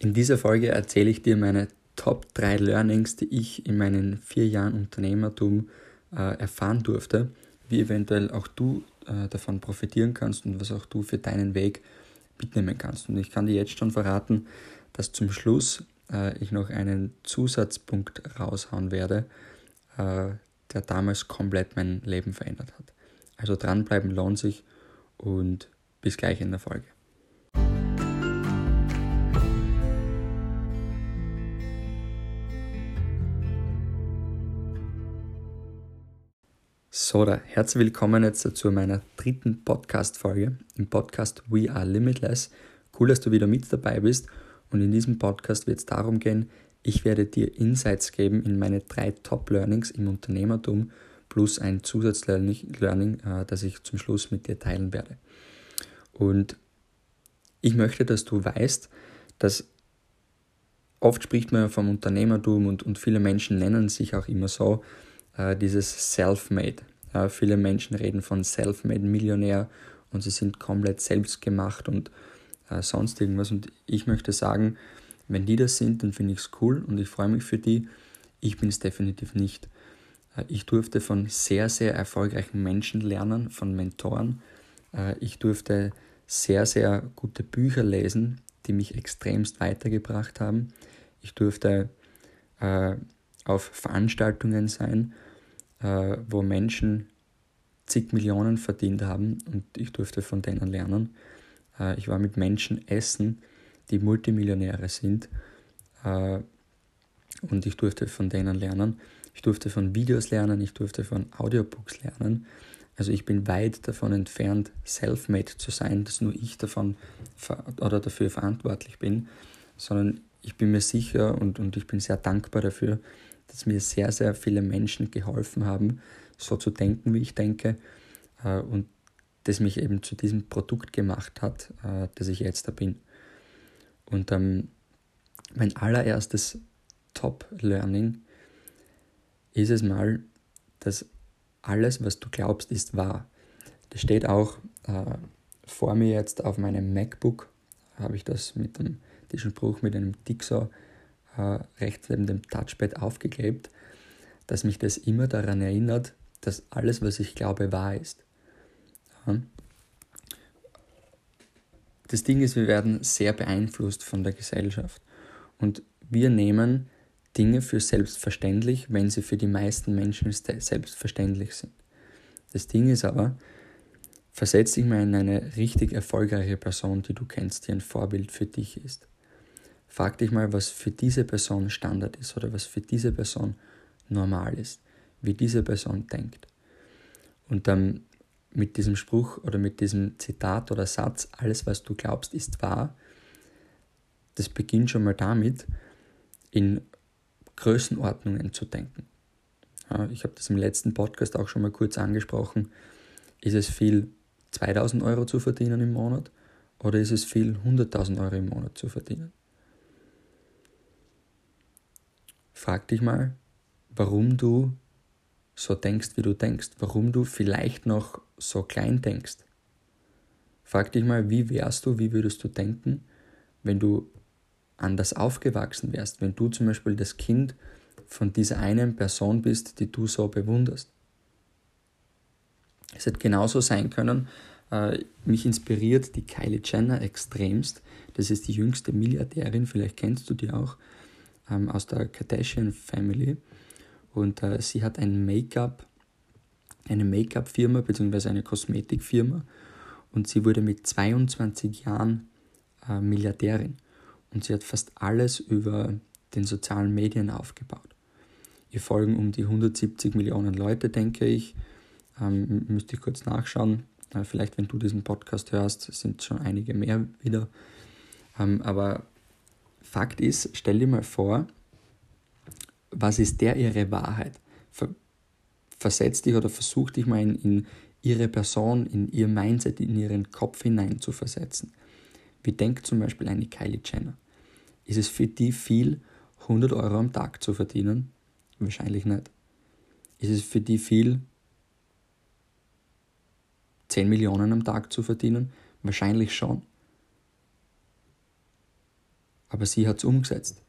In dieser Folge erzähle ich dir meine Top 3 Learnings, die ich in meinen vier Jahren Unternehmertum äh, erfahren durfte, wie eventuell auch du äh, davon profitieren kannst und was auch du für deinen Weg mitnehmen kannst. Und ich kann dir jetzt schon verraten, dass zum Schluss äh, ich noch einen Zusatzpunkt raushauen werde, äh, der damals komplett mein Leben verändert hat. Also dranbleiben lohnt sich und bis gleich in der Folge. So, da, herzlich willkommen jetzt zu meiner dritten Podcast-Folge im Podcast We Are Limitless. Cool, dass du wieder mit dabei bist und in diesem Podcast wird es darum gehen, ich werde dir Insights geben in meine drei Top-Learnings im Unternehmertum plus ein Zusatzlearning, äh, das ich zum Schluss mit dir teilen werde. Und ich möchte, dass du weißt, dass oft spricht man vom Unternehmertum und, und viele Menschen nennen sich auch immer so, äh, dieses Self-Made. Ja, viele Menschen reden von Self-Made-Millionär und sie sind komplett selbstgemacht und äh, sonst irgendwas. Und ich möchte sagen, wenn die das sind, dann finde ich es cool und ich freue mich für die. Ich bin es definitiv nicht. Äh, ich durfte von sehr, sehr erfolgreichen Menschen lernen, von Mentoren. Äh, ich durfte sehr, sehr gute Bücher lesen, die mich extremst weitergebracht haben. Ich durfte äh, auf Veranstaltungen sein, äh, wo Menschen zig Millionen verdient haben und ich durfte von denen lernen. Äh, ich war mit Menschen essen, die Multimillionäre sind äh, und ich durfte von denen lernen. Ich durfte von Videos lernen, ich durfte von Audiobooks lernen. Also ich bin weit davon entfernt, self-made zu sein, dass nur ich davon oder dafür verantwortlich bin, sondern ich bin mir sicher und, und ich bin sehr dankbar dafür, dass mir sehr, sehr viele Menschen geholfen haben, so zu denken, wie ich denke äh, und das mich eben zu diesem Produkt gemacht hat, äh, das ich jetzt da bin. Und ähm, mein allererstes Top-Learning ist es mal, dass alles, was du glaubst, ist wahr. Das steht auch äh, vor mir jetzt auf meinem MacBook, habe ich das mit dem, diesen Spruch mit einem Dixer rechts neben dem Touchpad aufgeklebt, dass mich das immer daran erinnert, dass alles, was ich glaube, wahr ist. Das Ding ist, wir werden sehr beeinflusst von der Gesellschaft und wir nehmen Dinge für selbstverständlich, wenn sie für die meisten Menschen selbstverständlich sind. Das Ding ist aber, versetz dich mal in eine richtig erfolgreiche Person, die du kennst, die ein Vorbild für dich ist. Frag dich mal, was für diese Person Standard ist oder was für diese Person normal ist, wie diese Person denkt. Und dann mit diesem Spruch oder mit diesem Zitat oder Satz, alles was du glaubst ist wahr, das beginnt schon mal damit, in Größenordnungen zu denken. Ja, ich habe das im letzten Podcast auch schon mal kurz angesprochen. Ist es viel, 2000 Euro zu verdienen im Monat oder ist es viel, 100.000 Euro im Monat zu verdienen? Frag dich mal, warum du so denkst, wie du denkst, warum du vielleicht noch so klein denkst. Frag dich mal, wie wärst du, wie würdest du denken, wenn du anders aufgewachsen wärst, wenn du zum Beispiel das Kind von dieser einen Person bist, die du so bewunderst. Es hätte genauso sein können, äh, mich inspiriert die Kylie Jenner extremst. Das ist die jüngste Milliardärin, vielleicht kennst du die auch ähm, aus der Kardashian Family und äh, sie hat ein Make-up, eine Make-up-Firma bzw. eine Kosmetikfirma und sie wurde mit 22 Jahren äh, Milliardärin und sie hat fast alles über den sozialen Medien aufgebaut. Ihr folgen um die 170 Millionen Leute, denke ich. Ähm, müsste ich kurz nachschauen. Äh, vielleicht, wenn du diesen Podcast hörst, sind schon einige mehr wieder. Ähm, aber Fakt ist, stell dir mal vor, was ist der ihre Wahrheit? Versetz dich oder versuch dich mal in, in ihre Person, in ihr Mindset, in ihren Kopf hinein zu versetzen. Wie denkt zum Beispiel eine Kylie Jenner? Ist es für die viel, 100 Euro am Tag zu verdienen? Wahrscheinlich nicht. Ist es für die viel, 10 Millionen am Tag zu verdienen? Wahrscheinlich schon. Aber sie hat es umgesetzt.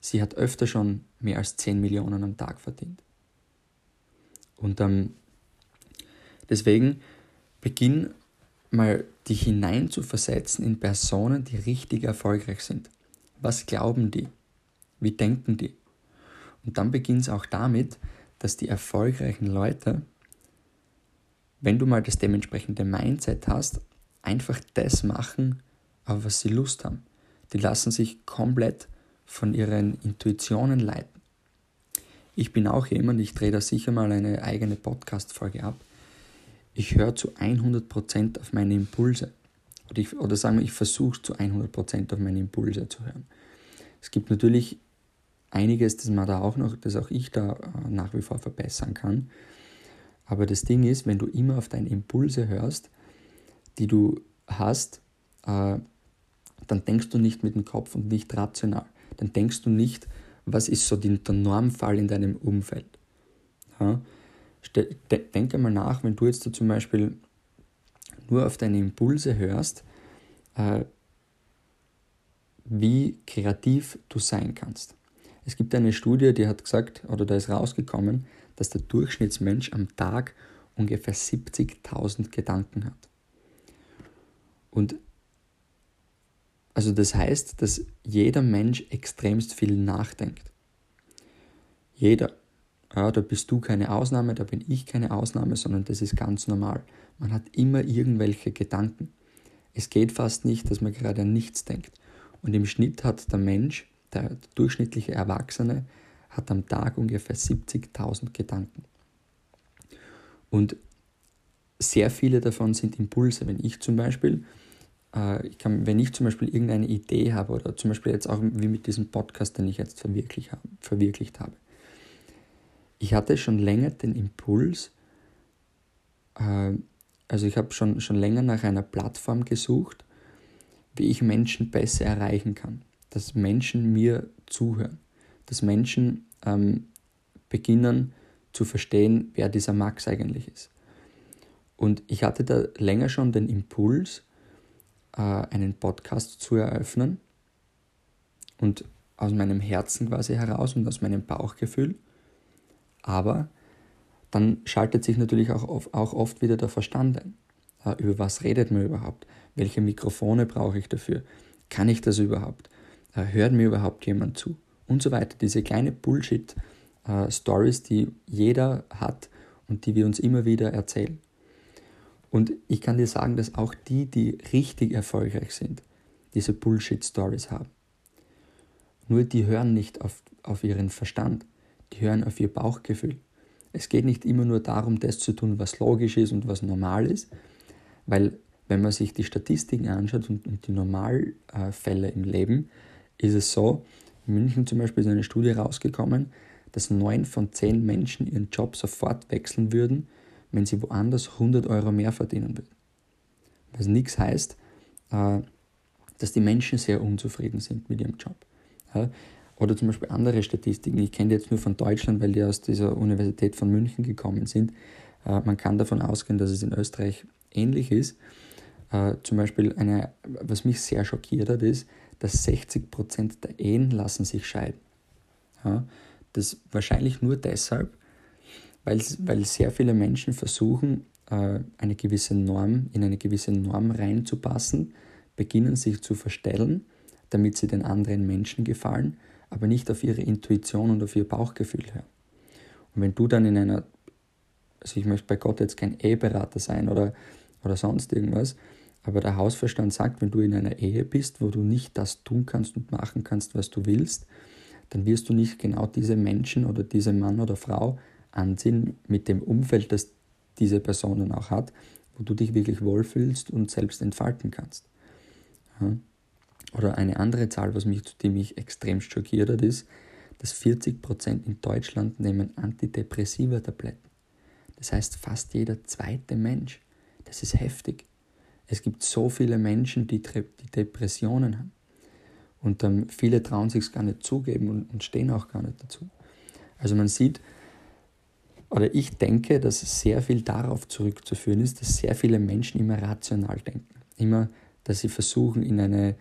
Sie hat öfter schon mehr als 10 Millionen am Tag verdient. Und ähm, deswegen beginn mal dich hinein zu versetzen in Personen, die richtig erfolgreich sind. Was glauben die? Wie denken die? Und dann beginnt es auch damit, dass die erfolgreichen Leute, wenn du mal das dementsprechende Mindset hast, einfach das machen, auf was sie Lust haben. Die lassen sich komplett von ihren Intuitionen leiten. Ich bin auch jemand, ich drehe da sicher mal eine eigene Podcast-Folge ab. Ich höre zu 100% auf meine Impulse. Oder, ich, oder sagen wir, ich versuche zu 100% auf meine Impulse zu hören. Es gibt natürlich einiges, das man da auch noch, das auch ich da äh, nach wie vor verbessern kann. Aber das Ding ist, wenn du immer auf deine Impulse hörst, die du hast, äh, dann denkst du nicht mit dem Kopf und nicht rational. Dann denkst du nicht, was ist so der Normfall in deinem Umfeld. Ja? Denke mal nach, wenn du jetzt da zum Beispiel nur auf deine Impulse hörst, äh, wie kreativ du sein kannst. Es gibt eine Studie, die hat gesagt, oder da ist rausgekommen, dass der Durchschnittsmensch am Tag ungefähr 70.000 Gedanken hat. Und also das heißt, dass jeder Mensch extremst viel nachdenkt. Jeder. Ja, da bist du keine Ausnahme, da bin ich keine Ausnahme, sondern das ist ganz normal. Man hat immer irgendwelche Gedanken. Es geht fast nicht, dass man gerade an nichts denkt. Und im Schnitt hat der Mensch, der durchschnittliche Erwachsene, hat am Tag ungefähr 70.000 Gedanken. Und sehr viele davon sind Impulse. Wenn ich zum Beispiel ich kann, wenn ich zum Beispiel irgendeine Idee habe oder zum Beispiel jetzt auch wie mit diesem Podcast, den ich jetzt verwirklicht habe, verwirklicht habe. Ich hatte schon länger den Impuls, äh, also ich habe schon, schon länger nach einer Plattform gesucht, wie ich Menschen besser erreichen kann. Dass Menschen mir zuhören. Dass Menschen ähm, beginnen zu verstehen, wer dieser Max eigentlich ist. Und ich hatte da länger schon den Impuls, äh, einen Podcast zu eröffnen und aus meinem Herzen quasi heraus und aus meinem Bauchgefühl. Aber dann schaltet sich natürlich auch, auch oft wieder der Verstand ein. Äh, über was redet man überhaupt? Welche Mikrofone brauche ich dafür? Kann ich das überhaupt? Äh, hört mir überhaupt jemand zu? Und so weiter. Diese kleine Bullshit-Stories, die jeder hat und die wir uns immer wieder erzählen. Und ich kann dir sagen, dass auch die, die richtig erfolgreich sind, diese Bullshit-Stories haben. Nur die hören nicht auf, auf ihren Verstand, die hören auf ihr Bauchgefühl. Es geht nicht immer nur darum, das zu tun, was logisch ist und was normal ist, weil wenn man sich die Statistiken anschaut und, und die Normalfälle im Leben, ist es so, in München zum Beispiel ist eine Studie rausgekommen, dass neun von zehn Menschen ihren Job sofort wechseln würden, wenn sie woanders 100 Euro mehr verdienen würden. Was nichts heißt, äh, dass die Menschen sehr unzufrieden sind mit ihrem Job. Oder zum Beispiel andere Statistiken. Ich kenne die jetzt nur von Deutschland, weil die aus dieser Universität von München gekommen sind. Äh, man kann davon ausgehen, dass es in Österreich ähnlich ist. Äh, zum Beispiel, eine, was mich sehr schockiert hat, ist, dass 60% der Ehen lassen sich scheiden. Das wahrscheinlich nur deshalb, weil, weil sehr viele Menschen versuchen, äh, eine gewisse Norm, in eine gewisse Norm reinzupassen, beginnen sich zu verstellen, damit sie den anderen Menschen gefallen, aber nicht auf ihre Intuition und auf ihr Bauchgefühl hören. Und wenn du dann in einer, also ich möchte bei Gott jetzt kein Eheberater sein oder, oder sonst irgendwas, aber der Hausverstand sagt, wenn du in einer Ehe bist, wo du nicht das tun kannst und machen kannst, was du willst, dann wirst du nicht genau diese Menschen oder diese Mann oder Frau anziehen mit dem Umfeld, das diese Person dann auch hat, wo du dich wirklich wohlfühlst und selbst entfalten kannst. Oder eine andere Zahl, was mich, die mich extrem schockiert hat, ist, dass 40% in Deutschland nehmen antidepressiva Tabletten. Das heißt fast jeder zweite Mensch. Das ist heftig. Es gibt so viele Menschen, die, die Depressionen haben. Und ähm, viele trauen sich gar nicht zugeben und, und stehen auch gar nicht dazu. Also man sieht, oder ich denke, dass sehr viel darauf zurückzuführen ist, dass sehr viele Menschen immer rational denken. Immer, dass sie versuchen, in eine,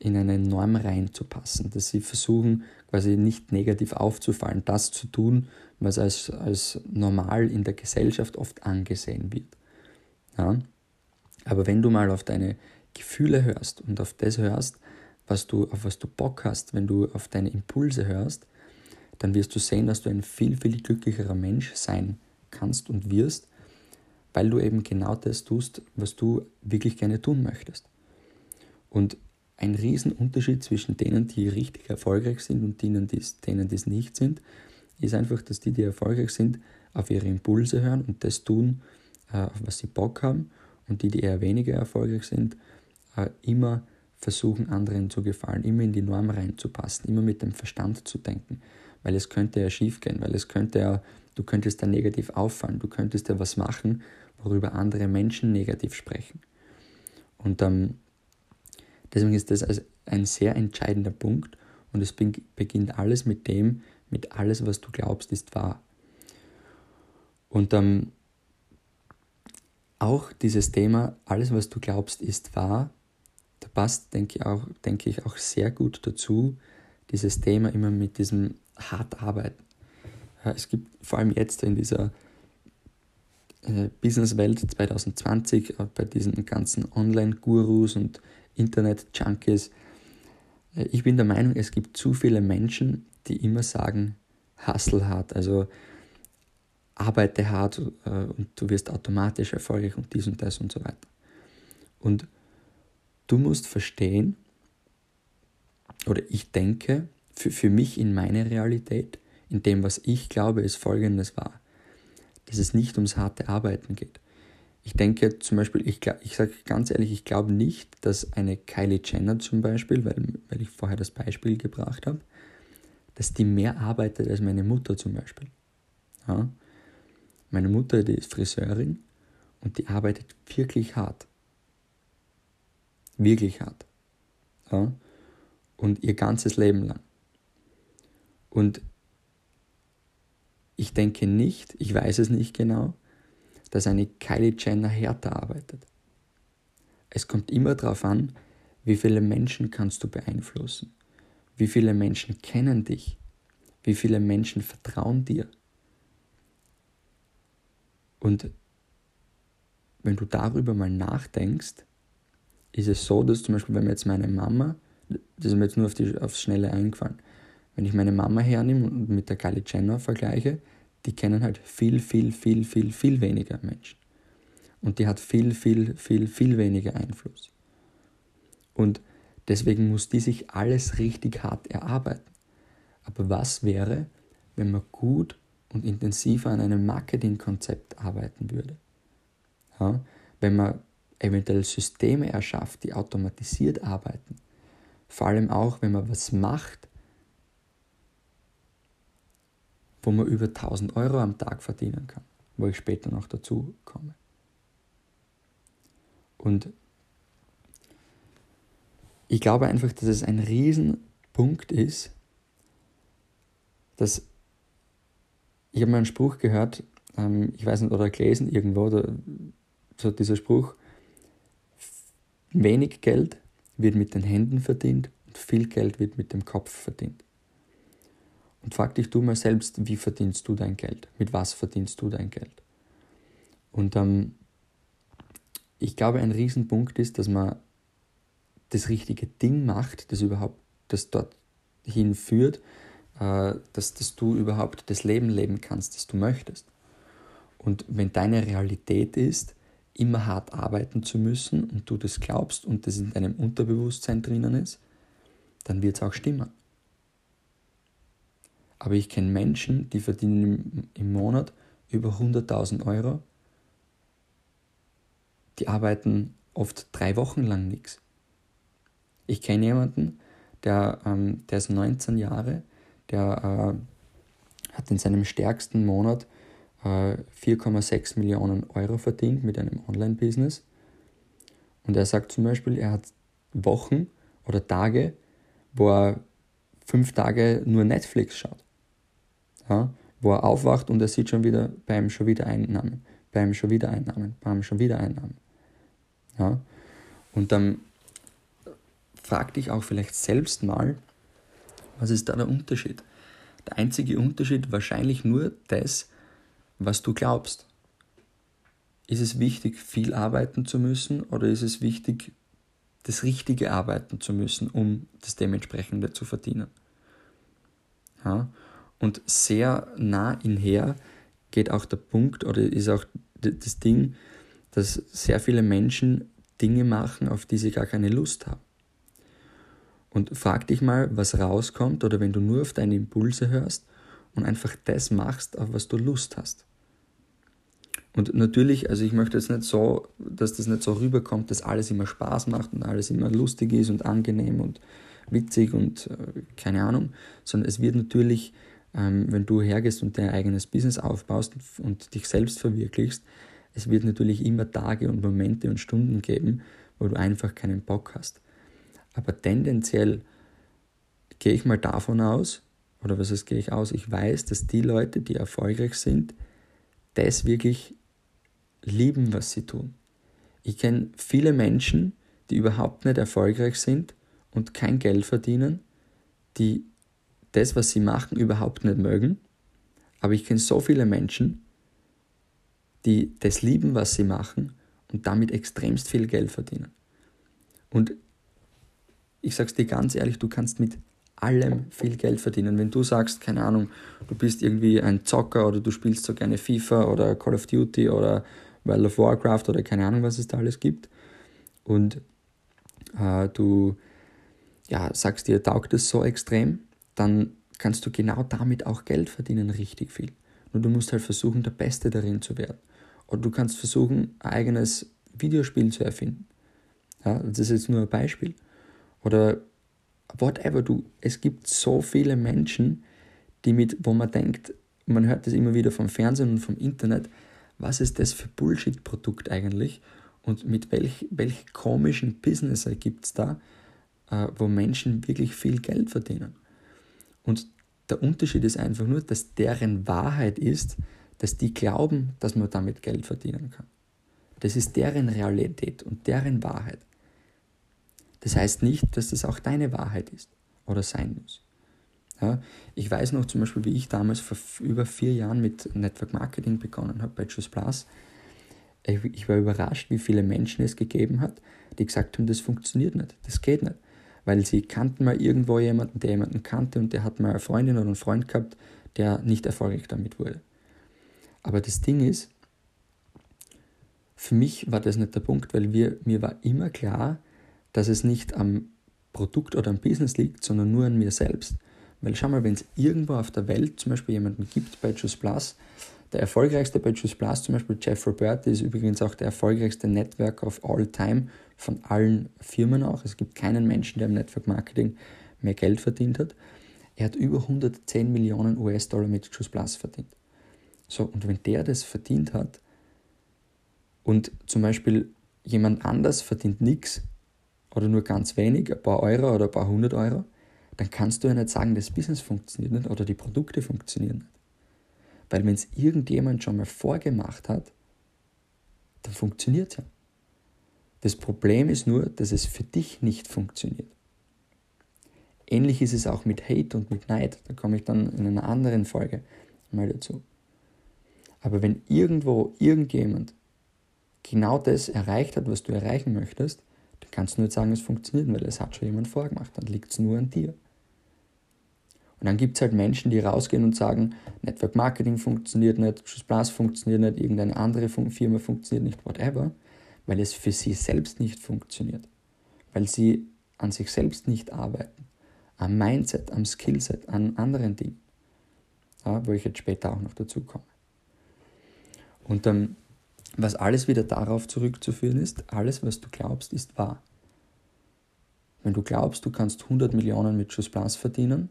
in eine Norm reinzupassen, dass sie versuchen, quasi nicht negativ aufzufallen, das zu tun, was als, als normal in der Gesellschaft oft angesehen wird. Ja? Aber wenn du mal auf deine Gefühle hörst und auf das hörst, was du, auf was du Bock hast, wenn du auf deine Impulse hörst, dann wirst du sehen, dass du ein viel, viel glücklicherer Mensch sein kannst und wirst, weil du eben genau das tust, was du wirklich gerne tun möchtest. Und ein Riesenunterschied zwischen denen, die richtig erfolgreich sind und denen, die es nicht sind, ist einfach, dass die, die erfolgreich sind, auf ihre Impulse hören und das tun, äh, auf was sie Bock haben und die, die eher weniger erfolgreich sind, äh, immer versuchen, anderen zu gefallen, immer in die Norm reinzupassen, immer mit dem Verstand zu denken, weil es könnte ja schief gehen, weil es könnte ja, du könntest da negativ auffallen, du könntest ja was machen, worüber andere Menschen negativ sprechen. Und ähm, deswegen ist das ein sehr entscheidender Punkt und es beginnt alles mit dem, mit alles, was du glaubst, ist wahr. Und ähm, auch dieses Thema, alles, was du glaubst, ist wahr, da passt, denke ich, auch, denke ich, auch sehr gut dazu, dieses Thema immer mit diesem hart arbeiten. Es gibt vor allem jetzt in dieser äh, Businesswelt 2020, auch bei diesen ganzen Online-Gurus und Internet-Junkies, äh, ich bin der Meinung, es gibt zu viele Menschen, die immer sagen, hustle hart, also arbeite hart äh, und du wirst automatisch erfolgreich und dies und das und so weiter. Und du musst verstehen, oder ich denke, für, für mich in meiner Realität, in dem, was ich glaube, ist folgendes wahr, dass es nicht ums harte Arbeiten geht. Ich denke zum Beispiel, ich, ich sage ganz ehrlich, ich glaube nicht, dass eine Kylie Jenner zum Beispiel, weil, weil ich vorher das Beispiel gebracht habe, dass die mehr arbeitet als meine Mutter zum Beispiel. Ja? Meine Mutter, die ist Friseurin und die arbeitet wirklich hart. Wirklich hart. Ja? Und ihr ganzes Leben lang. Und ich denke nicht, ich weiß es nicht genau, dass eine Kylie Jenner härter arbeitet. Es kommt immer darauf an, wie viele Menschen kannst du beeinflussen. Wie viele Menschen kennen dich? Wie viele Menschen vertrauen dir? Und wenn du darüber mal nachdenkst, ist es so, dass zum Beispiel, wenn mir jetzt meine Mama, das ist mir jetzt nur auf die, aufs Schnelle eingefallen, wenn ich meine Mama hernehme und mit der Kylie Jenner vergleiche, die kennen halt viel, viel, viel, viel, viel weniger Menschen. Und die hat viel, viel, viel, viel weniger Einfluss. Und deswegen muss die sich alles richtig hart erarbeiten. Aber was wäre, wenn man gut und intensiver an einem Marketingkonzept arbeiten würde? Ja, wenn man eventuell Systeme erschafft, die automatisiert arbeiten. Vor allem auch, wenn man was macht, wo man über 1000 Euro am Tag verdienen kann, wo ich später noch dazu komme. Und ich glaube einfach, dass es ein Riesenpunkt ist, dass ich habe mal einen Spruch gehört, ähm, ich weiß nicht, oder gelesen irgendwo, oder so dieser Spruch, wenig Geld wird mit den Händen verdient und viel Geld wird mit dem Kopf verdient. Und frag dich du mal selbst, wie verdienst du dein Geld? Mit was verdienst du dein Geld? Und ähm, ich glaube, ein Riesenpunkt ist, dass man das richtige Ding macht, das überhaupt das dorthin führt, äh, dass, dass du überhaupt das Leben leben kannst, das du möchtest. Und wenn deine Realität ist, immer hart arbeiten zu müssen und du das glaubst und das in deinem Unterbewusstsein drinnen ist, dann wird es auch stimmen. Aber ich kenne Menschen, die verdienen im, Monat über 100.000 Euro. Die arbeiten oft drei Wochen lang nichts. Ich kenne jemanden, der, ähm, der ist 19 Jahre, der äh, hat in seinem stärksten Monat äh, 4,6 Millionen Euro verdient mit einem Online-Business. Und er sagt zum Beispiel, er hat Wochen oder Tage, wo er fünf Tage nur Netflix schaut ja, wo er aufwacht und er sieht schon wieder, bei ihm schon wieder Einnahmen, bei ihm schon wieder Einnahmen, bei ihm schon wieder Einnahmen. Ja. Und dann frag dich auch vielleicht selbst mal, was ist da der Unterschied? Der einzige Unterschied wahrscheinlich nur das, was du glaubst. Ist es wichtig, viel arbeiten zu müssen oder ist es wichtig, das Richtige arbeiten zu müssen, um das Dementsprechende zu verdienen? Ja? Und sehr nah inher geht auch der Punkt oder ist auch das Ding, dass sehr viele Menschen Dinge machen, auf die sie gar keine Lust haben. Und frag dich mal, was rauskommt oder wenn du nur auf deine Impulse hörst und einfach das machst, auf was du Lust hast. Und natürlich, also ich möchte jetzt nicht so, dass das nicht so rüberkommt, dass alles immer Spaß macht und alles immer lustig ist und angenehm und witzig und äh, keine Ahnung, sondern es wird natürlich, wenn du hergehst und dein eigenes Business aufbaust und dich selbst verwirklichst, es wird natürlich immer Tage und Momente und Stunden geben, wo du einfach keinen Bock hast. Aber tendenziell gehe ich mal davon aus, oder was heißt gehe ich aus, ich weiß, dass die Leute, die erfolgreich sind, das wirklich lieben, was sie tun. Ich kenne viele Menschen, die überhaupt nicht erfolgreich sind und kein Geld verdienen, die das, was sie machen, überhaupt nicht mögen. Aber ich kenne so viele Menschen, die das lieben, was sie machen und damit extremst viel Geld verdienen. Und ich sage es dir ganz ehrlich, du kannst mit allem viel Geld verdienen. Wenn du sagst, keine Ahnung, du bist irgendwie ein Zocker oder du spielst so gerne FIFA oder Call of Duty oder World of Warcraft oder keine Ahnung, was es da alles gibt. Und äh, du ja, sagst dir, taugt es so extrem, dann kannst du genau damit auch Geld verdienen, richtig viel. Nur du musst halt versuchen, der Beste darin zu werden. Oder du kannst versuchen, ein eigenes Videospiel zu erfinden. Ja, das ist jetzt nur ein Beispiel. Oder whatever, du, es gibt so viele Menschen, die mit, wo man denkt, man hört das immer wieder vom Fernsehen und vom Internet, was ist das für Bullshit-Produkt eigentlich und mit welch, welch komischen Business gibt es da, äh, wo Menschen wirklich viel Geld verdienen. Und der Unterschied ist einfach nur, dass deren Wahrheit ist, dass die glauben, dass man damit Geld verdienen kann. Das ist deren Realität und deren Wahrheit. Das heißt nicht, dass das auch deine Wahrheit ist oder sein muss. Ja, ich weiß noch zum Beispiel, wie ich damals vor über vier Jahren mit Network Marketing begonnen habe bei Juice Plus. Ich war überrascht, wie viele Menschen es gegeben hat, die gesagt haben, das funktioniert nicht, das geht nicht. Weil sie kannten mal irgendwo jemanden, der jemanden kannte und der hat mal eine Freundin oder einen Freund gehabt, der nicht erfolgreich damit wurde. Aber das Ding ist, für mich war das nicht der Punkt, weil wir, mir war immer klar, dass es nicht am Produkt oder am Business liegt, sondern nur an mir selbst. Weil schau mal, wenn es irgendwo auf der Welt zum Beispiel jemanden gibt bei Juice Plus, der erfolgreichste bei Juice Plus, zum Beispiel Jeff Roberti, ist übrigens auch der erfolgreichste Network of all time von allen Firmen auch. Es gibt keinen Menschen, der im Network Marketing mehr Geld verdient hat. Er hat über 110 Millionen US-Dollar mit Juice Plus verdient. So, und wenn der das verdient hat und zum Beispiel jemand anders verdient nichts oder nur ganz wenig, ein paar Euro oder ein paar hundert Euro, dann kannst du ja nicht sagen, das Business funktioniert nicht oder die Produkte funktionieren nicht. Weil wenn es irgendjemand schon mal vorgemacht hat, dann funktioniert es ja. Das Problem ist nur, dass es für dich nicht funktioniert. Ähnlich ist es auch mit Hate und mit Neid. Da komme ich dann in einer anderen Folge mal dazu. Aber wenn irgendwo irgendjemand genau das erreicht hat, was du erreichen möchtest, dann kannst du nicht sagen, es funktioniert, weil es hat schon jemand vorgemacht. Dann liegt es nur an dir. Und dann gibt es halt Menschen, die rausgehen und sagen, Network Marketing funktioniert nicht, Schuss Plus funktioniert nicht, irgendeine andere Firma funktioniert nicht, whatever, weil es für sie selbst nicht funktioniert. Weil sie an sich selbst nicht arbeiten. Am Mindset, am Skillset, an anderen Dingen. Ja, wo ich jetzt später auch noch dazu komme. Und ähm, was alles wieder darauf zurückzuführen ist, alles, was du glaubst, ist wahr. Wenn du glaubst, du kannst 100 Millionen mit Schuss verdienen,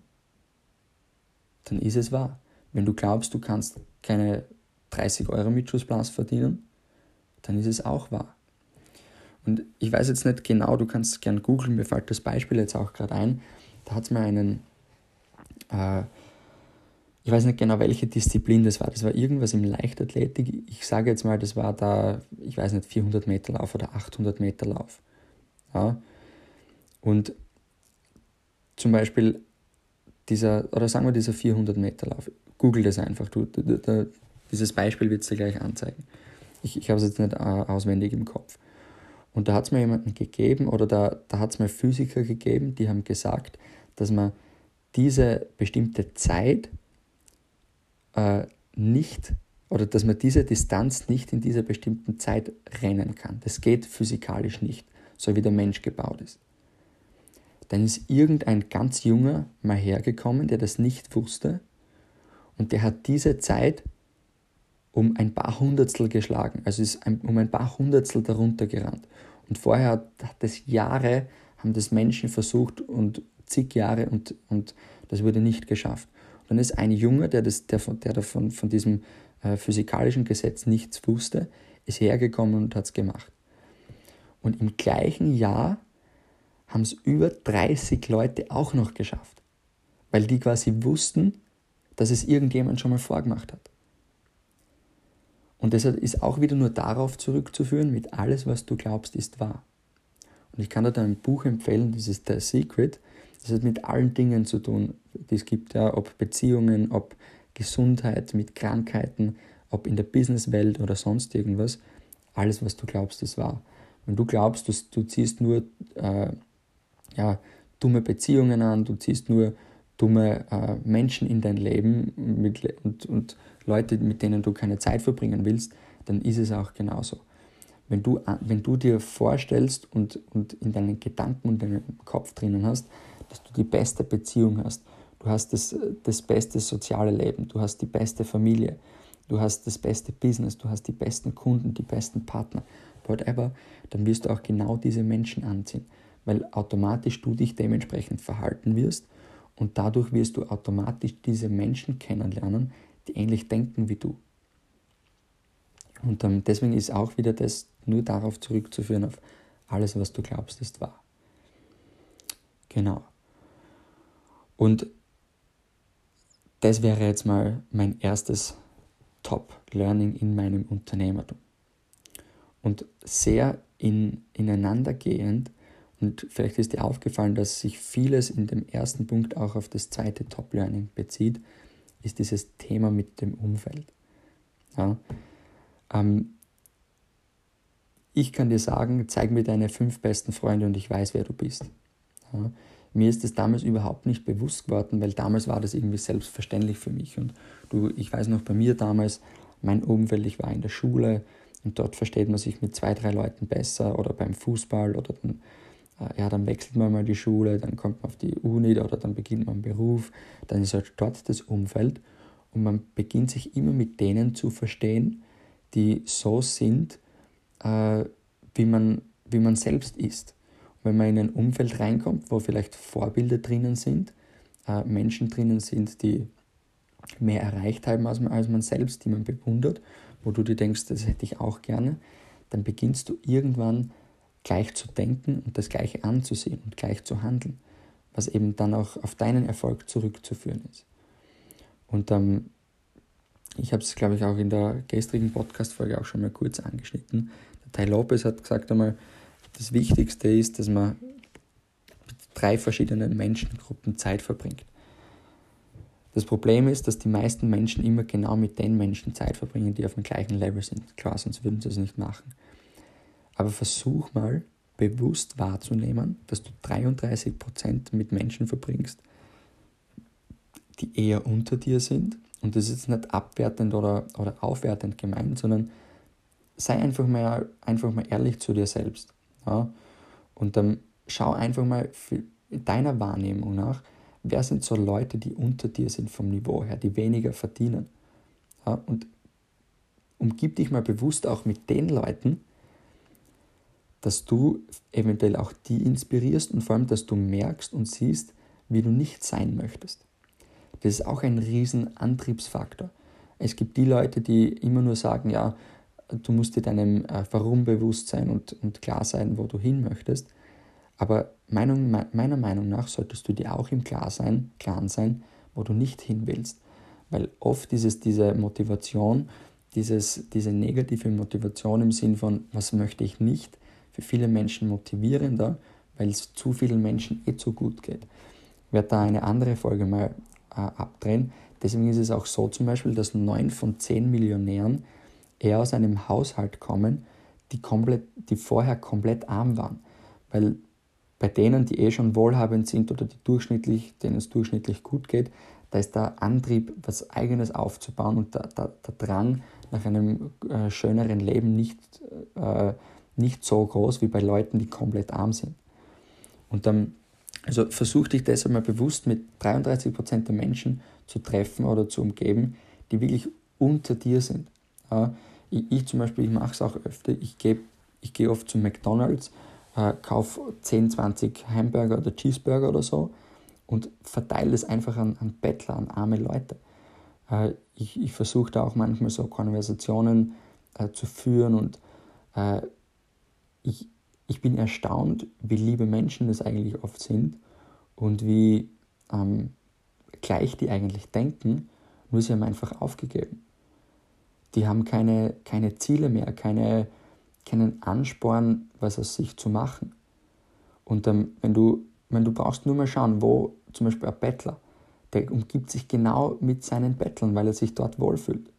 dann ist es wahr. Wenn du glaubst, du kannst keine 30 Euro mit Schuss verdienen, dann ist es auch wahr. Und ich weiß jetzt nicht genau, du kannst gern googeln, mir fällt das Beispiel jetzt auch gerade ein. Da hat es mal einen, äh, ich weiß nicht genau, welche Disziplin das war. Das war irgendwas im Leichtathletik. Ich sage jetzt mal, das war da, ich weiß nicht, 400 Meter Lauf oder 800 Meter Lauf. Ja. Und zum Beispiel dieser, oder sagen wir dieser 400 Meter Lauf, google das einfach, du, du, du, dieses Beispiel wird es dir gleich anzeigen. Ich, ich habe es jetzt nicht auswendig im Kopf. Und da hat es mir jemanden gegeben, oder da, da hat es mir Physiker gegeben, die haben gesagt, dass man diese bestimmte Zeit äh, nicht, oder dass man diese Distanz nicht in dieser bestimmten Zeit rennen kann. Das geht physikalisch nicht, so wie der Mensch gebaut ist. Dann ist irgendein ganz junger mal hergekommen, der das nicht wusste, und der hat diese Zeit um ein paar Hundertstel geschlagen, also ist um ein paar Hundertstel darunter gerannt. Und vorher hat, hat das Jahre, haben das Menschen versucht und zig Jahre und, und das wurde nicht geschafft. Und dann ist ein Junge, der, das, der, der davon, von diesem äh, physikalischen Gesetz nichts wusste, ist hergekommen und hat es gemacht. Und im gleichen Jahr haben es über 30 Leute auch noch geschafft, weil die quasi wussten, dass es irgendjemand schon mal vorgemacht hat. Und deshalb ist auch wieder nur darauf zurückzuführen, mit alles, was du glaubst, ist wahr. Und ich kann dir da ein Buch empfehlen, das ist The Secret. Das hat mit allen Dingen zu tun, die es gibt, ja, ob Beziehungen, ob Gesundheit, mit Krankheiten, ob in der Businesswelt oder sonst irgendwas. Alles, was du glaubst, ist wahr. Wenn du glaubst, du, du ziehst nur äh, ja, dumme Beziehungen an, du ziehst nur dumme äh, Menschen in dein Leben mit, und, und Leute, mit denen du keine Zeit verbringen willst, dann ist es auch genauso. Wenn du, wenn du dir vorstellst und, und in deinen Gedanken und deinem Kopf drinnen hast, dass du die beste Beziehung hast, du hast das, das beste soziale Leben, du hast die beste Familie, du hast das beste Business, du hast die besten Kunden, die besten Partner, whatever, dann wirst du auch genau diese Menschen anziehen, weil automatisch du dich dementsprechend verhalten wirst und dadurch wirst du automatisch diese Menschen kennenlernen, die ähnlich denken wie du. Und ähm, deswegen ist auch wieder das nur darauf zurückzuführen, auf alles, was du glaubst, ist wahr. Genau. Und das wäre jetzt mal mein erstes Top-Learning in meinem Unternehmertum. Und sehr in, ineinandergehend, und vielleicht ist dir aufgefallen, dass sich vieles in dem ersten Punkt auch auf das zweite Top-Learning bezieht, ist dieses Thema mit dem Umfeld. Ja? Ähm, ich kann dir sagen, zeig mir deine fünf besten Freunde und ich weiß, wer du bist. Ja? Mir ist das damals überhaupt nicht bewusst geworden, weil damals war das irgendwie selbstverständlich für mich. Und du, ich weiß noch bei mir damals, mein Umfeld, ich war in der Schule und dort versteht man sich mit zwei, drei Leuten besser oder beim Fußball oder dann ja, dann wechselt man mal die Schule, dann kommt man auf die Uni oder dann beginnt man einen Beruf, dann ist halt dort das Umfeld und man beginnt sich immer mit denen zu verstehen, die so sind, äh, wie, man, wie man selbst ist. Und wenn man in ein Umfeld reinkommt, wo vielleicht Vorbilder drinnen sind, äh, Menschen drinnen sind, die mehr erreicht haben als man, als man selbst, die man bewundert, wo du dir denkst, das hätte ich auch gerne, dann beginnst du irgendwann gleich zu denken und das Gleiche anzusehen und gleich zu handeln, was eben dann auch auf deinen Erfolg zurückzuführen ist. Und ähm, ich habe es, glaube ich, auch in der gestrigen Podcast-Folge auch schon mal kurz angeschnitten. Der Tai Lopez hat gesagt einmal, das Wichtigste ist, dass man mit drei verschiedenen Menschengruppen Zeit verbringt. Das Problem ist, dass die meisten Menschen immer genau mit den Menschen Zeit verbringen, die auf dem gleichen Level sind. Klar, sonst würden sie es nicht machen. Aber versuch mal bewusst wahrzunehmen, dass du 33% mit Menschen verbringst, die eher unter dir sind. Und das ist jetzt nicht abwertend oder, oder aufwertend gemeint, sondern sei einfach mal, einfach mal ehrlich zu dir selbst. Ja? Und dann schau einfach mal deiner Wahrnehmung nach, wer sind so Leute, die unter dir sind vom Niveau her, die weniger verdienen. Ja? Und umgib dich mal bewusst auch mit den Leuten, dass du eventuell auch die inspirierst und vor allem, dass du merkst und siehst, wie du nicht sein möchtest. Das ist auch ein riesen Antriebsfaktor. Es gibt die Leute, die immer nur sagen, ja, du musst dir deinem äh, Warum bewusst sein und, und klar sein, wo du hin möchtest. Aber Meinung, meiner Meinung nach solltest du dir auch im Klar sein, Klaren sein, wo du nicht hin willst. Weil oft ist es diese Motivation, dieses, diese negative Motivation im Sinn von, was möchte ich nicht, für viele Menschen motivierender, weil es zu vielen Menschen eh zu gut geht. werde da eine andere Folge mal äh, abdrehen. Deswegen ist es auch so zum Beispiel, dass neun von zehn Millionären eher aus einem Haushalt kommen, die, komplett, die vorher komplett arm waren. Weil bei denen, die eh schon wohlhabend sind oder die durchschnittlich, denen es durchschnittlich gut geht, da ist der Antrieb, was Eigenes aufzubauen und der, der, der Drang nach einem äh, schöneren Leben nicht, äh, nicht so groß wie bei Leuten, die komplett arm sind. Und dann, also versuch dich deshalb mal bewusst mit 33% der Menschen zu treffen oder zu umgeben, die wirklich unter dir sind. Ja, ich, ich, zum Beispiel, ich mache es auch öfter, ich gehe ich geh oft zu McDonalds, äh, kaufe 10, 20 Hamburger oder Cheeseburger oder so und verteile es einfach an, an Bettler, an arme Leute. Äh, ich ich versuche da auch manchmal so Konversationen äh, zu führen und äh, ich, ich bin erstaunt, wie liebe Menschen das eigentlich oft sind und wie ähm, gleich die eigentlich denken, nur sie haben einfach aufgegeben. Die haben keine, keine Ziele mehr, keine, keinen Ansporn, was aus sich zu machen. Und ähm, wenn du, wenn du brauchst nur mal schauen, wo zum Beispiel ein Bettler, der umgibt sich genau mit seinen Bettlern, weil er sich dort wohlfühlt.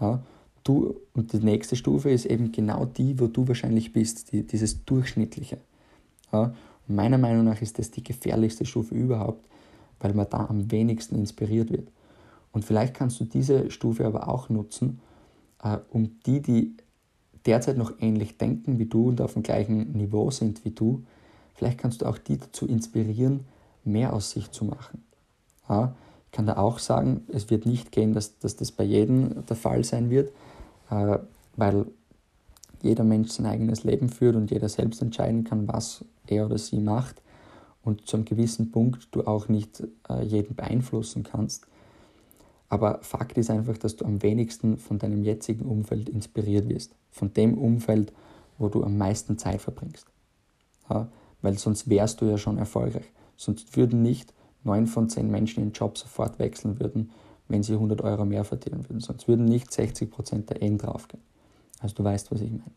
Ja? Du, und die nächste Stufe ist eben genau die, wo du wahrscheinlich bist, die, dieses Durchschnittliche. Ja? Meiner Meinung nach ist das die gefährlichste Stufe überhaupt, weil man da am wenigsten inspiriert wird. Und vielleicht kannst du diese Stufe aber auch nutzen, äh, um die, die derzeit noch ähnlich denken wie du und auf dem gleichen Niveau sind wie du, vielleicht kannst du auch die dazu inspirieren, mehr aus sich zu machen. Ja, ich kann da auch sagen, es wird nicht gehen, dass, dass das bei jedem der Fall sein wird, äh, weil jeder Mensch sein eigenes Leben führt und jeder selbst entscheiden kann, was er oder sie macht und zu einem gewissen Punkt du auch nicht äh, jeden beeinflussen kannst. Aber Fakt ist einfach, dass du am wenigsten von deinem jetzigen Umfeld inspiriert wirst. Von dem Umfeld, wo du am meisten Zeit verbringst. Ja, weil sonst wärst du ja schon erfolgreich. Sonst würden nicht neun von zehn Menschen ihren Job sofort wechseln würden, wenn sie 100 Euro mehr verdienen würden. Sonst würden nicht 60 Prozent der Ehen draufgehen. Also du weißt, was ich meine.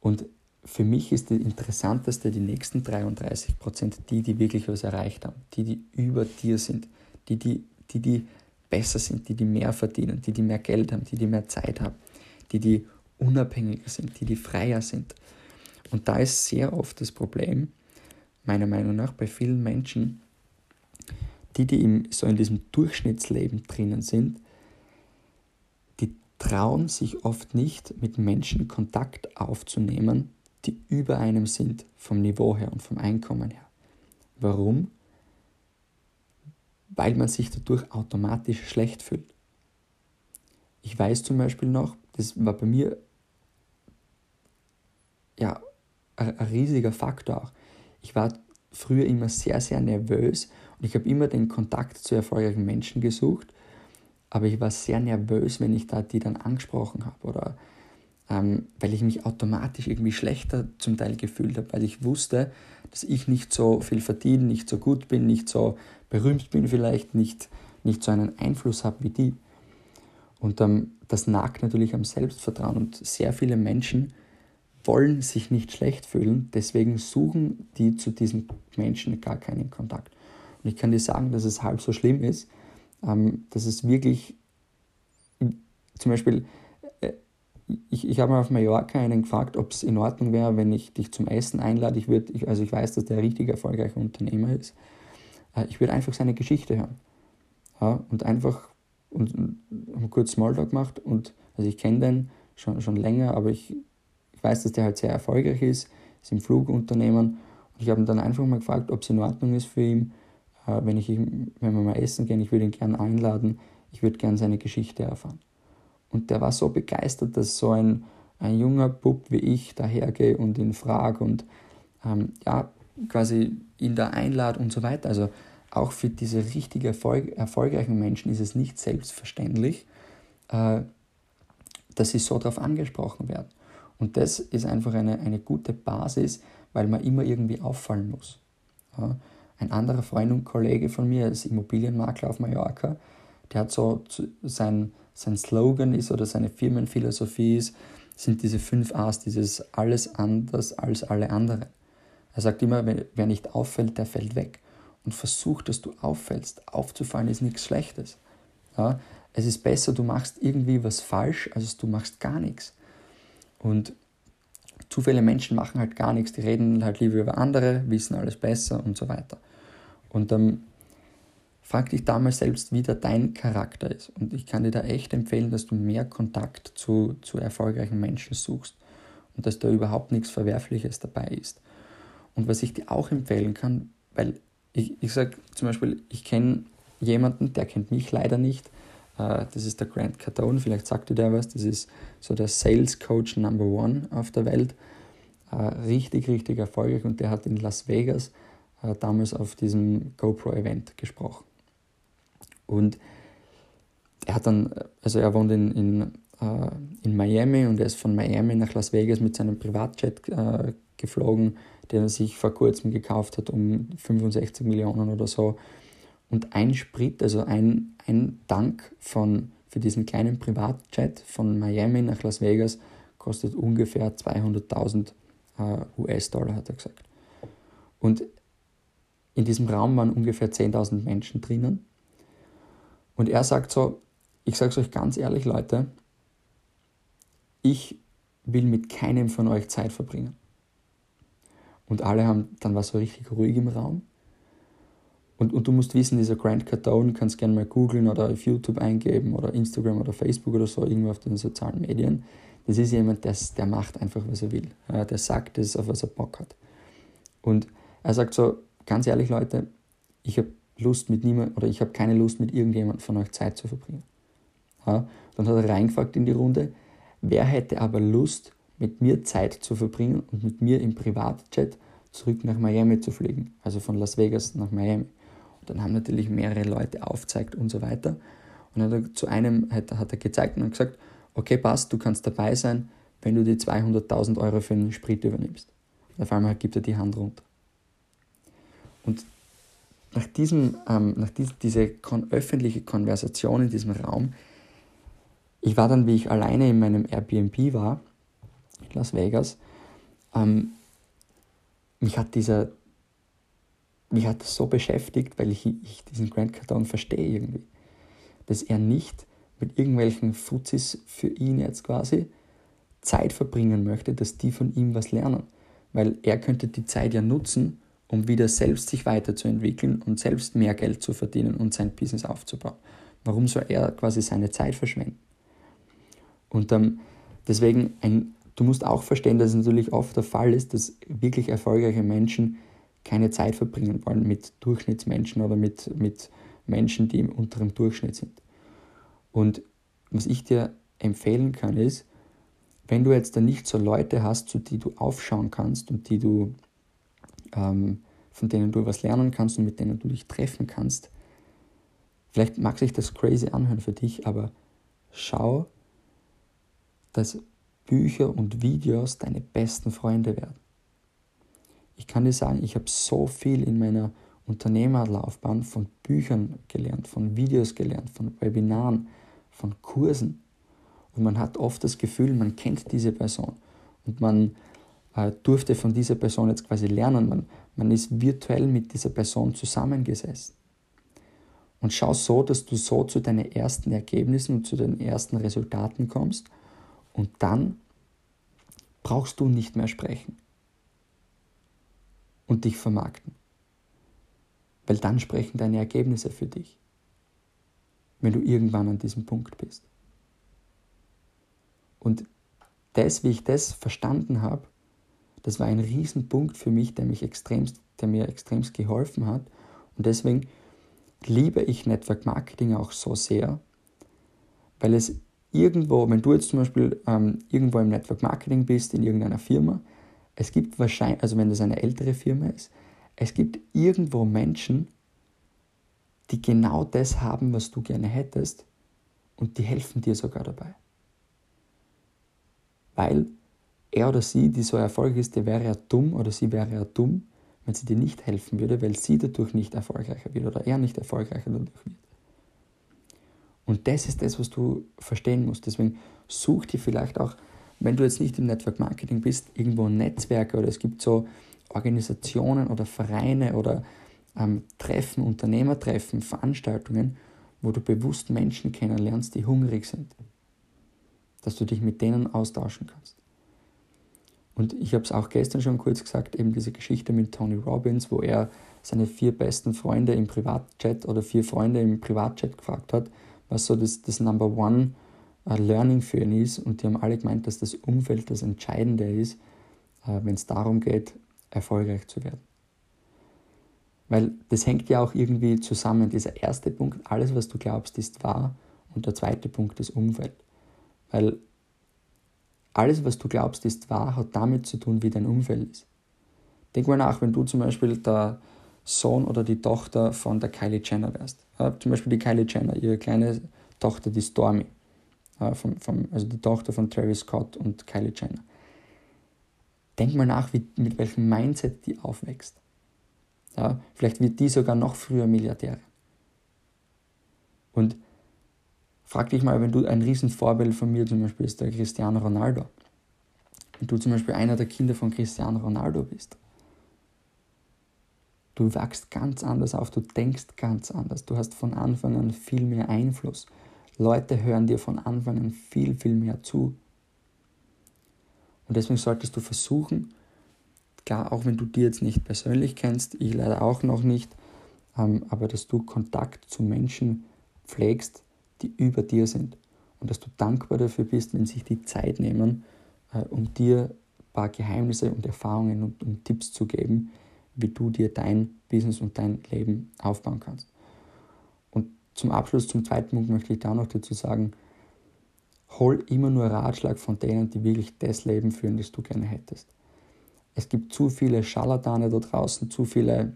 Und für mich ist die interessanteste die nächsten 33 Prozent, die, die wirklich was erreicht haben, die, die über dir sind, die, die, die, die besser sind, die, die mehr verdienen, die, die mehr Geld haben, die, die mehr Zeit haben, die, die unabhängiger sind, die, die freier sind. Und da ist sehr oft das Problem, meiner Meinung nach, bei vielen Menschen, die, die im, so in diesem Durchschnittsleben drinnen sind, die trauen sich oft nicht, mit Menschen Kontakt aufzunehmen, die über einem sind, vom Niveau her und vom Einkommen her. Warum? Weil man sich dadurch automatisch schlecht fühlt. Ich weiß zum Beispiel noch, das war bei mir ja ein, riesiger Faktor auch. Ich war früher immer sehr, sehr nervös und ich habe immer den Kontakt zu erfolgreichen Menschen gesucht, aber ich war sehr nervös, wenn ich da die dann angesprochen habe oder ähm, weil ich mich automatisch irgendwie schlechter zum Teil gefühlt habe, weil ich wusste, dass ich nicht so viel verdiene, nicht so gut bin, nicht so berühmt bin vielleicht, nicht, nicht so einen Einfluss habe wie die. Und ähm, das nagt natürlich am Selbstvertrauen und sehr viele Menschen wollen sich nicht schlecht fühlen, deswegen suchen die zu diesen Menschen gar keinen Kontakt. Und ich kann dir sagen, dass es halb so schlimm ist, ähm, dass es wirklich, zum Beispiel, äh, ich, ich habe mal auf Mallorca einen gefragt, ob es in Ordnung wäre, wenn ich dich zum Essen einlade. Ich würd, ich, also ich weiß, dass der ein richtig erfolgreicher Unternehmer ist. Äh, ich würde einfach seine Geschichte hören. Ja, und einfach und, und kurz Smalltalk gemacht und also ich kenne den schon, schon länger, aber ich ich weiß, dass der halt sehr erfolgreich ist, ist im Flugunternehmen. Und ich habe ihn dann einfach mal gefragt, ob es in Ordnung ist für ihn, wenn, ich, wenn wir mal essen gehen, ich würde ihn gerne einladen, ich würde gerne seine Geschichte erfahren. Und der war so begeistert, dass so ein, ein junger Bub wie ich dahergehe und ihn frage und ähm, ja, quasi ihn da einlade und so weiter. Also auch für diese richtig Erfolg, erfolgreichen Menschen ist es nicht selbstverständlich, äh, dass sie so darauf angesprochen werden. Und das ist einfach eine, eine gute Basis, weil man immer irgendwie auffallen muss. Ja. Ein anderer Freund und Kollege von mir ist Immobilienmakler auf Mallorca. Der hat so sein, sein Slogan ist oder seine Firmenphilosophie ist, sind diese fünf A's, dieses alles anders als alle anderen. Er sagt immer, wer nicht auffällt, der fällt weg. und versuch, dass du auffällst. Aufzufallen ist nichts Schlechtes. Ja? Es ist besser, du machst irgendwie was falsch, als du machst gar nichts. Und zu viele Menschen machen halt gar nichts, die reden halt lieber über andere, wissen alles besser und so weiter. Und dann frag dich damals selbst, wie da dein Charakter ist. Und ich kann dir da echt empfehlen, dass du mehr Kontakt zu, zu erfolgreichen Menschen suchst und dass da überhaupt nichts Verwerfliches dabei ist. Und was ich dir auch empfehlen kann, weil ich, ich sage zum Beispiel, ich kenne jemanden, der kennt mich leider nicht, äh, das ist der Grant Cardone, vielleicht sagt dir der was, das ist so der Sales Coach Number One auf der Welt. Äh, richtig, richtig erfolgreich und der hat in Las Vegas äh, damals auf diesem GoPro-Event gesprochen. Und er hat dann, also er wohnt in, in, in Miami und er ist von Miami nach Las Vegas mit seinem Privatjet geflogen, den er sich vor kurzem gekauft hat um 65 Millionen oder so. Und ein Sprit, also ein, ein Tank von, für diesen kleinen Privatjet von Miami nach Las Vegas, kostet ungefähr 200.000 äh, US-Dollar, hat er gesagt. Und in diesem Raum waren ungefähr 10.000 Menschen drinnen. Und er sagt so, ich sage es euch ganz ehrlich, Leute, ich will mit keinem von euch Zeit verbringen. Und alle haben, dann war so richtig ruhig im Raum. Und, und du musst wissen, dieser Grant Cardone, kannst gerne mal googeln oder auf YouTube eingeben oder Instagram oder Facebook oder so, irgendwo auf den sozialen Medien. Das ist jemand, der, der macht einfach, was er will. Der sagt das, auf was er Bock hat. Und er sagt so, ganz ehrlich Leute, ich habe Lust mit niemand oder ich habe keine Lust mit irgendjemandem von euch Zeit zu verbringen. Ja, dann hat er reingefragt in die Runde, wer hätte aber Lust, mit mir Zeit zu verbringen und mit mir im Privatjet zurück nach Miami zu fliegen, also von Las Vegas nach Miami dann haben natürlich mehrere Leute aufgezeigt und so weiter. Und dann hat er zu einem hat, hat er gezeigt und gesagt, okay, passt, du kannst dabei sein, wenn du die 200.000 Euro für einen Sprit übernimmst. Und auf einmal gibt er die Hand runter. Und nach diesem, ähm, nach dies, diese kon öffentliche Konversation in diesem Raum, ich war dann, wie ich alleine in meinem Airbnb war, in Las Vegas, ähm, mich hat dieser, mich hat das so beschäftigt, weil ich, ich diesen Grant Cardone verstehe irgendwie. Dass er nicht mit irgendwelchen Fuzis für ihn jetzt quasi Zeit verbringen möchte, dass die von ihm was lernen. Weil er könnte die Zeit ja nutzen, um wieder selbst sich weiterzuentwickeln und selbst mehr Geld zu verdienen und sein Business aufzubauen. Warum soll er quasi seine Zeit verschwenden? Und ähm, deswegen, ein, du musst auch verstehen, dass es natürlich oft der Fall ist, dass wirklich erfolgreiche Menschen keine Zeit verbringen wollen mit Durchschnittsmenschen oder mit, mit Menschen, die im unteren Durchschnitt sind. Und was ich dir empfehlen kann, ist, wenn du jetzt da nicht so Leute hast, zu die du aufschauen kannst und die du, ähm, von denen du was lernen kannst und mit denen du dich treffen kannst, vielleicht mag sich das crazy anhören für dich, aber schau, dass Bücher und Videos deine besten Freunde werden. Ich kann dir sagen, ich habe so viel in meiner Unternehmerlaufbahn von Büchern gelernt, von Videos gelernt, von Webinaren, von Kursen. Und man hat oft das Gefühl, man kennt diese Person und man äh, durfte von dieser Person jetzt quasi lernen. Man, man ist virtuell mit dieser Person zusammengesessen. Und schau so, dass du so zu deinen ersten Ergebnissen und zu den ersten Resultaten kommst. Und dann brauchst du nicht mehr sprechen und dich vermarkten. Weil dann sprechen deine Ergebnisse für dich, wenn du irgendwann an diesem Punkt bist. Und das, wie ich das verstanden habe, das war ein Riesenpunkt für mich, der, mich extremst, der mir extremst geholfen hat. Und deswegen liebe ich Network Marketing auch so sehr, weil es irgendwo, wenn du jetzt zum Beispiel ähm, irgendwo im Network Marketing bist, in irgendeiner Firma, es gibt wahrscheinlich, also wenn das eine ältere Firma ist, es gibt irgendwo Menschen, die genau das haben, was du gerne hättest und die helfen dir sogar dabei. Weil er oder sie, die so erfolgreich ist, der wäre ja dumm oder sie wäre ja dumm, wenn sie dir nicht helfen würde, weil sie dadurch nicht erfolgreicher wird oder er nicht erfolgreicher dadurch wird. Und das ist das, was du verstehen musst. Deswegen such dir vielleicht auch wenn du jetzt nicht im Network Marketing bist, irgendwo ein Netzwerk oder es gibt so Organisationen oder Vereine oder ähm, Treffen, Unternehmertreffen, Veranstaltungen, wo du bewusst Menschen kennenlernst, die hungrig sind. Dass du dich mit denen austauschen kannst. Und ich habe es auch gestern schon kurz gesagt, eben diese Geschichte mit Tony Robbins, wo er seine vier besten Freunde im Privatchat oder vier Freunde im Privatchat gefragt hat, was so das, das Number One uh, Learning für ihn ist. Und die haben alle gemeint, dass das Umfeld das Entscheidende ist, uh, wenn es darum geht, erfolgreich zu werden. Weil das hängt ja auch irgendwie zusammen. Dieser erste Punkt, alles, was du glaubst, ist wahr. Und der zweite Punkt ist Umfeld. Weil alles, was du glaubst, ist wahr, hat damit zu tun, wie dein Umfeld ist. Denk mal nach, wenn du zum Beispiel der Sohn oder die Tochter von der Kylie Jenner wärst. Ja, zum Beispiel die Kylie Jenner, ihre kleine Tochter, die Stormy. Ja, vom, vom, also die Tochter von Travis Scott und Kylie Jenner. Denk mal nach, wie, mit welchem Mindset die aufwächst. Ja, vielleicht wird die sogar noch früher Milliardärin. Und frag dich mal, wenn du ein Riesenvorbild von mir zum Beispiel ist, der Cristiano Ronaldo. Wenn du zum Beispiel einer der Kinder von Cristiano Ronaldo bist. Du wachst ganz anders auf, du denkst ganz anders, du hast von Anfang an viel mehr Einfluss. Leute hören dir von Anfang an viel, viel mehr zu. Und deswegen solltest du versuchen, Klar, auch wenn du die jetzt nicht persönlich kennst, ich leider auch noch nicht, ähm, aber dass du Kontakt zu Menschen pflegst, die über dir sind. Und dass du dankbar dafür bist, wenn sich die Zeit nehmen, äh, um dir ein paar Geheimnisse und Erfahrungen und, und Tipps zu geben, wie du dir dein Business und dein Leben aufbauen kannst. Und zum Abschluss, zum zweiten Punkt möchte ich da noch dazu sagen, hol immer nur Ratschlag von denen, die wirklich das Leben führen, das du gerne hättest. Es gibt zu viele Scharlatane da draußen, zu viele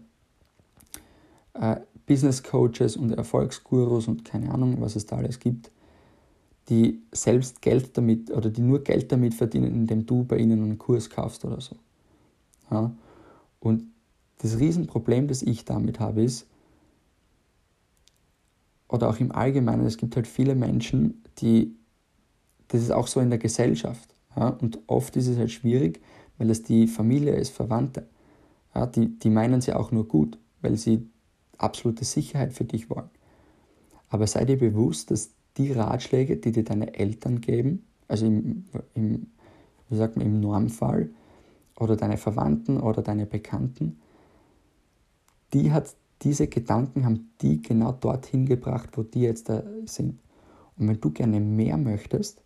äh, Business Coaches und Erfolgsgurus und keine Ahnung, was es da alles gibt, die selbst Geld damit oder die nur Geld damit verdienen, indem du bei ihnen einen Kurs kaufst oder so. Ja? Und das Riesenproblem, das ich damit habe, ist, oder auch im Allgemeinen, es gibt halt viele Menschen, die, das ist auch so in der Gesellschaft. Ja? Und oft ist es halt schwierig, weil es die Familie ist, Verwandte. Ja, die, die meinen sie auch nur gut, weil sie absolute Sicherheit für dich wollen. Aber sei dir bewusst, dass die Ratschläge, die dir deine Eltern geben, also im, im, wie sagt man, im Normfall, oder deine Verwandten oder deine Bekannten, die hat, diese Gedanken haben die genau dorthin gebracht, wo die jetzt da sind. Und wenn du gerne mehr möchtest,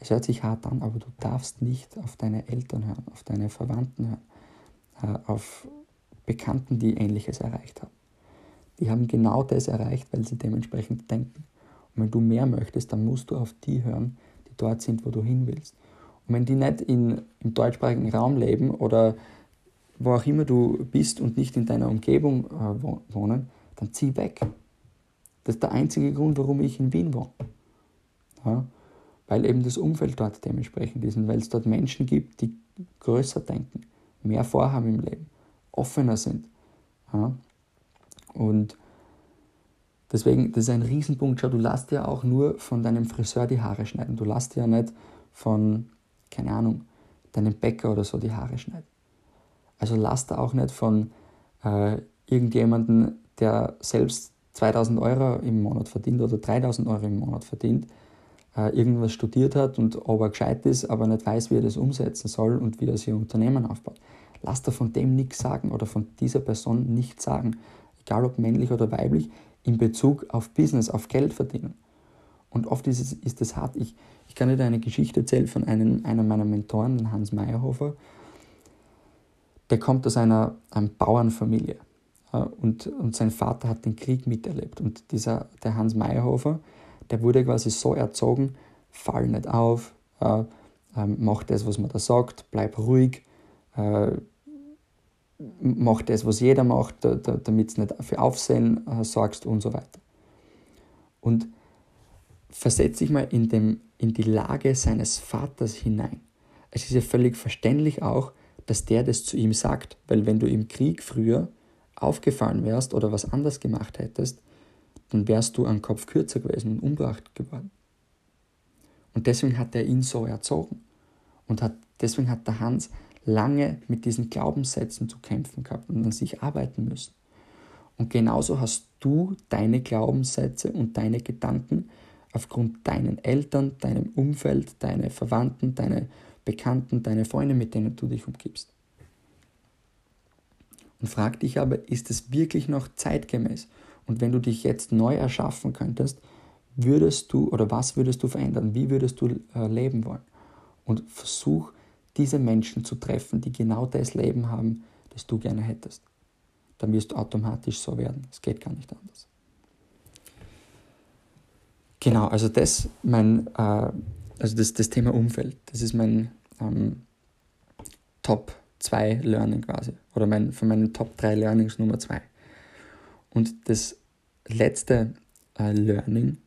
es hört sich hart an, aber du darfst nicht auf deine Eltern hören, auf deine Verwandten hören, äh, auf Bekannten, die Ähnliches erreicht haben. Die haben genau das erreicht, weil sie dementsprechend denken. Und wenn du mehr möchtest, dann musst du auf die hören, die dort sind, wo du hin willst. Und wenn die nicht in, im deutschsprachigen Raum leben oder wo auch immer du bist und nicht in deiner Umgebung äh, wohnen, dann zieh weg. Das ist der einzige Grund, warum ich in Wien wohne. Ja? weil eben das Umfeld dort dementsprechend ist und weil es dort Menschen gibt, die größer denken, mehr vorhaben im Leben, offener sind. Ja? Und deswegen, das ist ein Riesenpunkt. Schau, du lässt ja auch nur von deinem Friseur die Haare schneiden. Du lässt ja nicht von, keine Ahnung, deinem Bäcker oder so die Haare schneiden. Also lass da auch nicht von äh, irgendjemandem, der selbst 2000 Euro im Monat verdient oder 3000 Euro im Monat verdient, äh, irgendwas studiert hat und ob er gescheit ist, aber nicht weiß, wie er das umsetzen soll und wie er sich ein Unternehmen aufbaut. Lass dir von dem nichts sagen oder von dieser Person nichts sagen, egal ob männlich oder weiblich, in Bezug auf Business, auf Geld verdienen. Und oft ist es ist das hart. Ich, ich kann dir eine Geschichte erzählen von einem, einem meiner Mentoren, Hans Meyerhofer. Der kommt aus einer, einer Bauernfamilie und, und sein Vater hat den Krieg miterlebt. Und dieser, der Hans Meyerhofer, der wurde quasi so erzogen, fall nicht auf, äh, äh, mach das, was man da sagt, bleib ruhig, äh, mach das, was jeder macht, da, da, damit es nicht für Aufsehen äh, sorgst und so weiter. Und versetz dich mal in, dem, in die Lage seines Vaters hinein. Es ist ja völlig verständlich auch, dass der das zu ihm sagt, weil wenn du im Krieg früher aufgefallen wärst oder was anders gemacht hättest, dann wärst du einen Kopf kürzer gewesen und umgebracht geworden. Und deswegen hat er ihn so erzogen. Und hat, deswegen hat der Hans lange mit diesen Glaubenssätzen zu kämpfen gehabt und an sich arbeiten müssen. Und genauso hast du deine Glaubenssätze und deine Gedanken aufgrund deinen Eltern, deinem Umfeld, deine Verwandten, deine Bekannten, deine Freunde, mit denen du dich umgibst. Und frag dich aber, ist es wirklich noch zeitgemäß? Und wenn du dich jetzt neu erschaffen könntest, würdest du oder was würdest du verändern? Wie würdest du äh, leben wollen? Und versuch, diese Menschen zu treffen, die genau das Leben haben, das du gerne hättest. Dann wirst du automatisch so werden. Es geht gar nicht anders. Genau, also das mein, äh, also das, das Thema Umfeld, das ist mein ähm, Top 2 Learning quasi. Oder mein, von meinen Top 3 Learnings Nummer 2. Und das letzte äh, Learning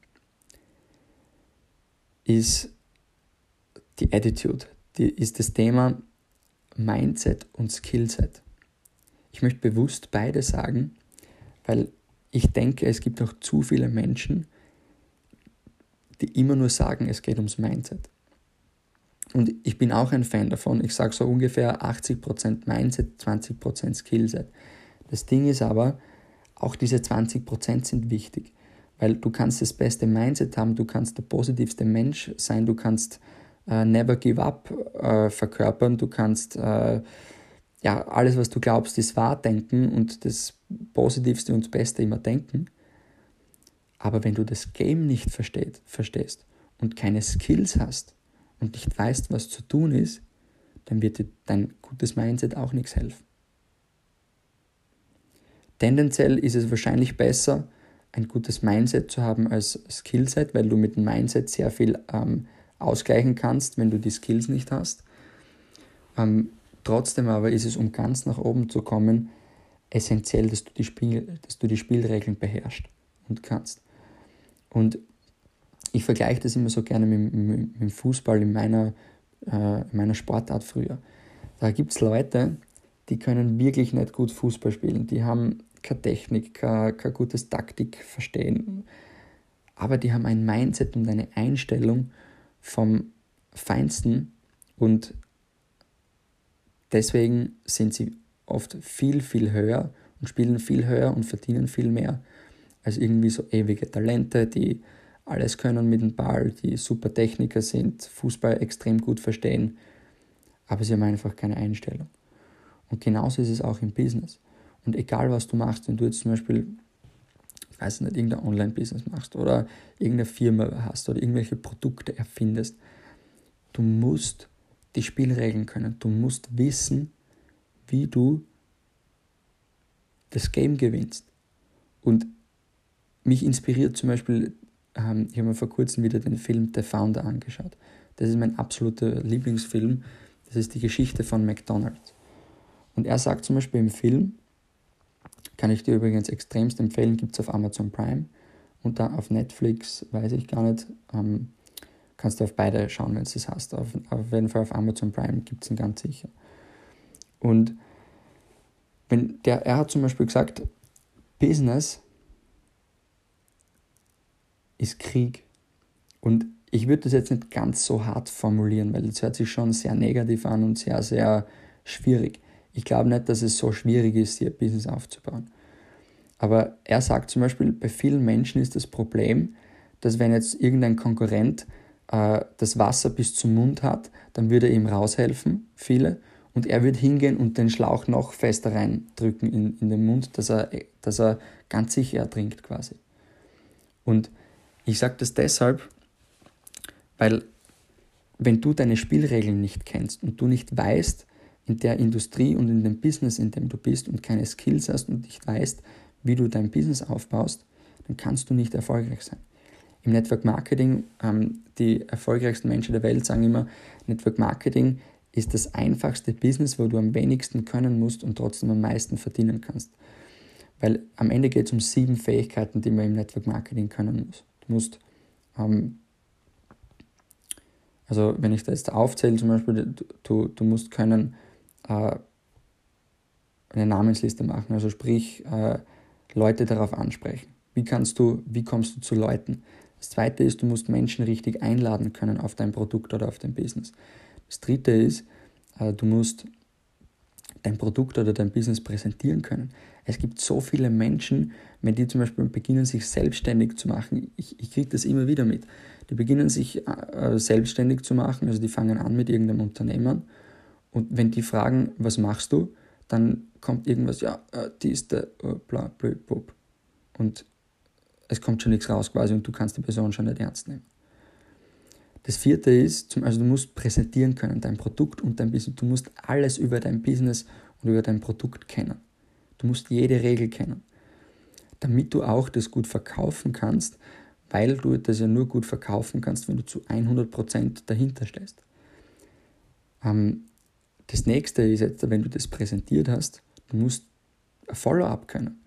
ist die Attitude, die ist das Thema Mindset und Skillset. Ich möchte bewusst beide sagen, weil ich denke, es gibt noch zu viele Menschen, die immer nur sagen, es geht ums Mindset. Und ich bin auch ein Fan davon. Ich sage so ungefähr 80% Mindset, 20% Skillset. Das Ding ist aber, auch diese 20% sind wichtig, weil du kannst das beste Mindset haben, du kannst der positivste Mensch sein, du kannst äh, Never Give Up äh, verkörpern, du kannst äh, ja alles, was du glaubst, ist wahr denken und das Positivste und das Beste immer denken. Aber wenn du das Game nicht versteht, verstehst und keine Skills hast, und nicht weißt, was zu tun ist, dann wird dir dein gutes Mindset auch nichts helfen. Tendenziell ist es wahrscheinlich besser, ein gutes Mindset zu haben als Skillset, weil du mit dem Mindset sehr viel ähm, ausgleichen kannst, wenn du die Skills nicht hast. Ähm, trotzdem aber ist es, um ganz nach oben zu kommen, essentiell, dass du die, Spiel, dass du die Spielregeln beherrschst und kannst. Und ich vergleiche das immer so gerne mit, mit, mit Fußball in meiner, äh, in meiner Sportart früher. Da gibt es Leute, die können wirklich nicht gut Fußball spielen. Die haben keine Technik, kein, kein gutes Taktik verstehen. Aber die haben ein Mindset und eine Einstellung vom Feinsten und deswegen sind sie oft viel, viel höher und spielen viel höher und verdienen viel mehr als irgendwie so ewige Talente, die alles können mit dem Ball, die super Techniker sind, Fußball extrem gut verstehen, aber sie haben einfach keine Einstellung. Und genauso ist es auch im Business. Und egal was du machst, wenn du jetzt zum Beispiel, weiß nicht, irgendein Online-Business machst oder irgendeine Firma hast oder irgendwelche Produkte erfindest, du musst die Spielregeln können. Du musst wissen, wie du das Game gewinnst. Und mich inspiriert zum Beispiel ähm, ich habe mir vor kurzem wieder den Film The Founder angeschaut. Das ist mein absoluter Lieblingsfilm. Das ist die Geschichte von McDonald's. Und er sagt zum Beispiel im Film, kann ich dir übrigens extremst empfehlen, gibt es auf Amazon Prime und da auf Netflix, weiß ich gar nicht. Ähm, kannst du auf beide schauen, wenn du es hast. Auf, auf jeden Fall auf Amazon Prime gibt es ihn ganz sicher. Und wenn der, er hat zum Beispiel gesagt, Business ist Krieg. Und ich würde das jetzt nicht ganz so hart formulieren, weil das hört sich schon sehr negativ an und sehr, sehr schwierig. Ich glaube nicht, dass es so schwierig ist, ein Business aufzubauen. Aber er sagt zum Beispiel, bei vielen Menschen ist das Problem, dass wenn jetzt irgendein Konkurrent äh, das Wasser bis zum Mund hat, dann würde er ihm raushelfen, viele, und er würde hingehen und den Schlauch noch fester reindrücken in, in den Mund, dass er, dass er ganz sicher ertrinkt quasi. Und ich sage das deshalb, weil wenn du deine Spielregeln nicht kennst und du nicht weißt, in der Industrie und in dem Business, in dem du bist und keine Skills hast und nicht weißt, wie du dein Business aufbaust, dann kannst du nicht erfolgreich sein. Im Network Marketing, ähm, die erfolgreichsten Menschen der Welt sagen immer, Network Marketing ist das einfachste Business, wo du am wenigsten können musst und trotzdem am meisten verdienen kannst. Weil am Ende geht es um sieben Fähigkeiten, die man im Network Marketing können muss. Du musst, ähm, also wenn ich das jetzt aufzähle, zum Beispiel, du, du musst können eine Namensliste machen, also sprich äh, Leute darauf ansprechen. Wie kannst du, wie kommst du zu Leuten? Das zweite ist, du musst Menschen richtig einladen können auf dein Produkt oder auf dein Business. Das dritte ist, äh, du musst dein Produkt oder dein Business präsentieren können. Es gibt so viele Menschen, wenn die zum Beispiel beginnen, sich selbstständig zu machen, ich, ich kriege das immer wieder mit, die beginnen sich äh, selbstständig zu machen, also die fangen an mit irgendeinem Unternehmen und wenn die fragen, was machst du, dann kommt irgendwas, ja, äh, die ist der, äh, bla, bla, bla. Und es kommt schon nichts raus quasi und du kannst die Person schon nicht ernst nehmen. Das vierte ist, also du musst präsentieren können, dein Produkt und dein Business. Du musst alles über dein Business und über dein Produkt kennen. Du musst jede Regel kennen, damit du auch das gut verkaufen kannst, weil du das ja nur gut verkaufen kannst, wenn du zu 100% dahinter stehst. Ähm, das nächste ist jetzt, wenn du das präsentiert hast, du musst ein Follow-up können.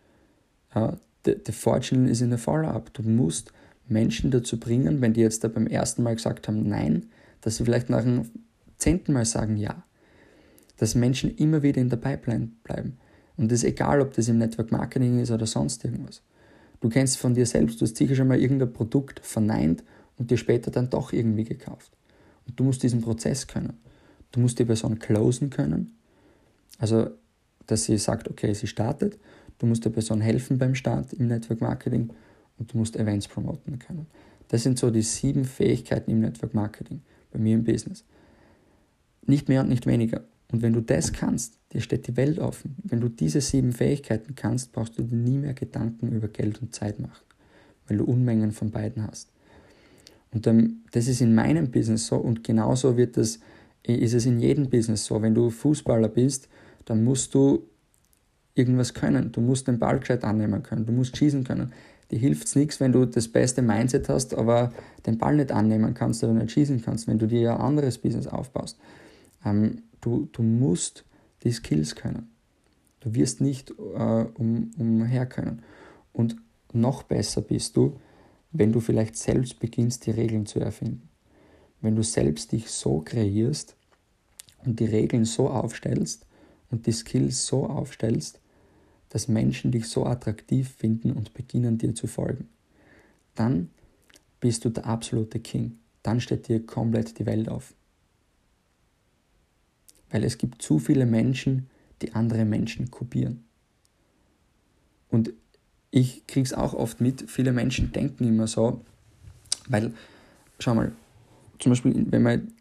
Ja, the, the fortune is in a Follow-up. Du musst Menschen dazu bringen, wenn die jetzt da beim ersten Mal gesagt haben Nein, dass sie vielleicht nach dem zehnten Mal sagen Ja. Dass Menschen immer wieder in der Pipeline bleiben. Und das ist egal, ob das im Network Marketing ist oder sonst irgendwas. Du kennst von dir selbst, du hast sicher schon mal irgendein Produkt verneint und dir später dann doch irgendwie gekauft. Und du musst diesen Prozess können. Du musst die Person closen können. Also, dass sie sagt, okay, sie startet. Du musst der Person helfen beim Start im Network Marketing und du musst Events promoten können. Das sind so die sieben Fähigkeiten im Network Marketing, bei mir im Business. Nicht mehr und nicht weniger. Und wenn du das kannst, dir steht die Welt offen. Wenn du diese sieben Fähigkeiten kannst, brauchst du dir nie mehr Gedanken über Geld und Zeit machen, weil du Unmengen von beiden hast. Und das ist in meinem Business so und genauso wird das, ist es in jedem Business so. Wenn du Fußballer bist, dann musst du irgendwas können. Du musst den Ball gescheit annehmen können, du musst schießen können dir hilft es nichts, wenn du das beste Mindset hast, aber den Ball nicht annehmen kannst oder nicht schießen kannst, wenn du dir ein anderes Business aufbaust. Ähm, du, du musst die Skills können. Du wirst nicht äh, um, umher können. Und noch besser bist du, wenn du vielleicht selbst beginnst, die Regeln zu erfinden. Wenn du selbst dich so kreierst und die Regeln so aufstellst und die Skills so aufstellst, dass Menschen dich so attraktiv finden und beginnen dir zu folgen. Dann bist du der absolute King. Dann steht dir komplett die Welt auf. Weil es gibt zu viele Menschen, die andere Menschen kopieren. Und ich kriege es auch oft mit, viele Menschen denken immer so, weil, schau mal, zum Beispiel, wenn man,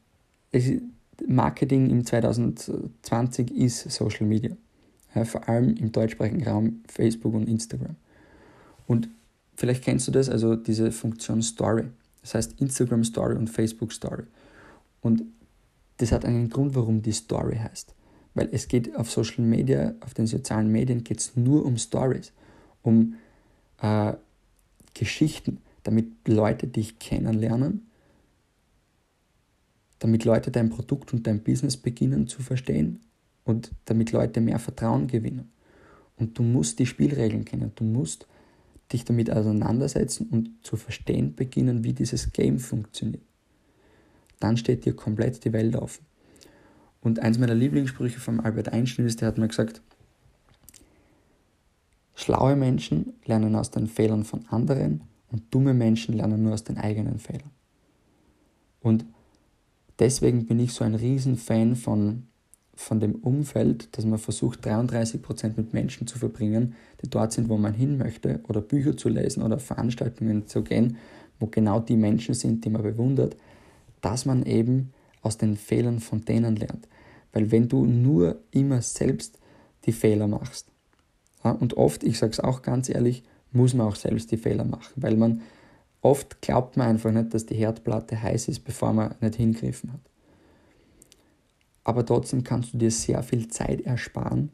Marketing im 2020 ist Social Media ja, vor allem im deutschsprachigen Raum Facebook und Instagram. Und vielleicht kennst du das, also diese Funktion Story. Das heißt Instagram Story und Facebook Story. Und das hat einen Grund, warum die Story heißt. Weil es geht auf Social Media, auf den sozialen Medien geht es nur um Stories, um äh, Geschichten, damit Leute dich kennenlernen, damit Leute dein Produkt und dein Business beginnen zu verstehen und damit Leute mehr Vertrauen gewinnen. Und du musst die Spielregeln kennen, du musst dich damit auseinandersetzen und zu verstehen beginnen, wie dieses Game funktioniert. Dann steht dir komplett die Welt offen. Und eins meiner Lieblingssprüche von Albert Einstein ist, der hat mir gesagt, schlaue Menschen lernen aus den Fehlern von anderen und dumme Menschen lernen nur aus den eigenen Fehlern. Und deswegen bin ich so ein Riesenfan von von dem Umfeld, dass man versucht, 33% mit Menschen zu verbringen, die dort sind, wo man hin möchte, oder Bücher zu lesen oder Veranstaltungen zu gehen, wo genau die Menschen sind, die man bewundert, dass man eben aus den Fehlern von denen lernt. Weil wenn du nur immer selbst die Fehler machst, ja, und oft, ich sage es auch ganz ehrlich, muss man auch selbst die Fehler machen, weil man oft glaubt man einfach nicht, dass die Herdplatte heiß ist, bevor man nicht hingriffen hat aber trotzdem kannst du dir sehr viel Zeit ersparen,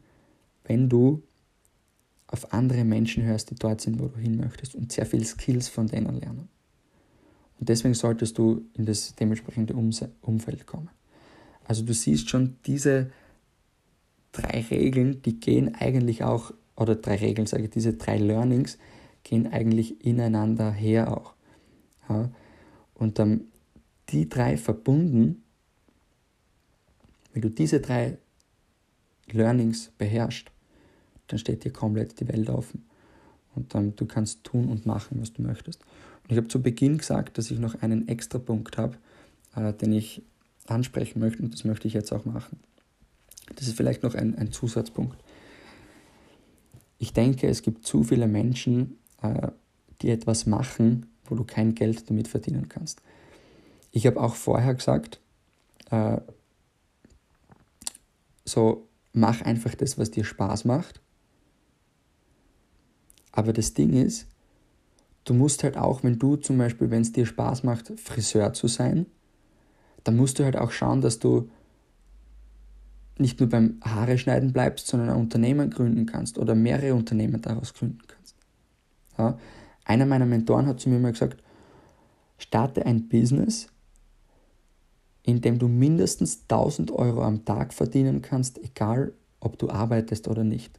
wenn du auf andere Menschen hörst, die dort sind, wo du hin möchtest und sehr viel Skills von denen lernen. Und deswegen solltest du in das dementsprechende Umfeld kommen. Also du siehst schon, diese drei Regeln, die gehen eigentlich auch, oder drei Regeln, sage ich, diese drei Learnings gehen eigentlich ineinander her auch. Ja? Und ähm, die drei verbunden wenn du diese drei Learnings beherrschst, dann steht dir komplett die Welt offen. Und dann, du kannst tun und machen, was du möchtest. Und ich habe zu Beginn gesagt, dass ich noch einen extra Punkt habe, äh, den ich ansprechen möchte und das möchte ich jetzt auch machen. Das ist vielleicht noch ein, ein Zusatzpunkt. Ich denke, es gibt zu viele Menschen, äh, die etwas machen, wo du kein Geld damit verdienen kannst. Ich habe auch vorher gesagt, äh, so mach einfach das, was dir Spaß macht. Aber das Ding ist, du musst halt auch, wenn du zum Beispiel, wenn es dir Spaß macht, Friseur zu sein, dann musst du halt auch schauen, dass du nicht nur beim Haare schneiden bleibst, sondern ein Unternehmen gründen kannst oder mehrere Unternehmen daraus gründen kannst. Ja? Einer meiner Mentoren hat zu mir mal gesagt, starte ein Business, in dem du mindestens 1000 Euro am Tag verdienen kannst, egal ob du arbeitest oder nicht.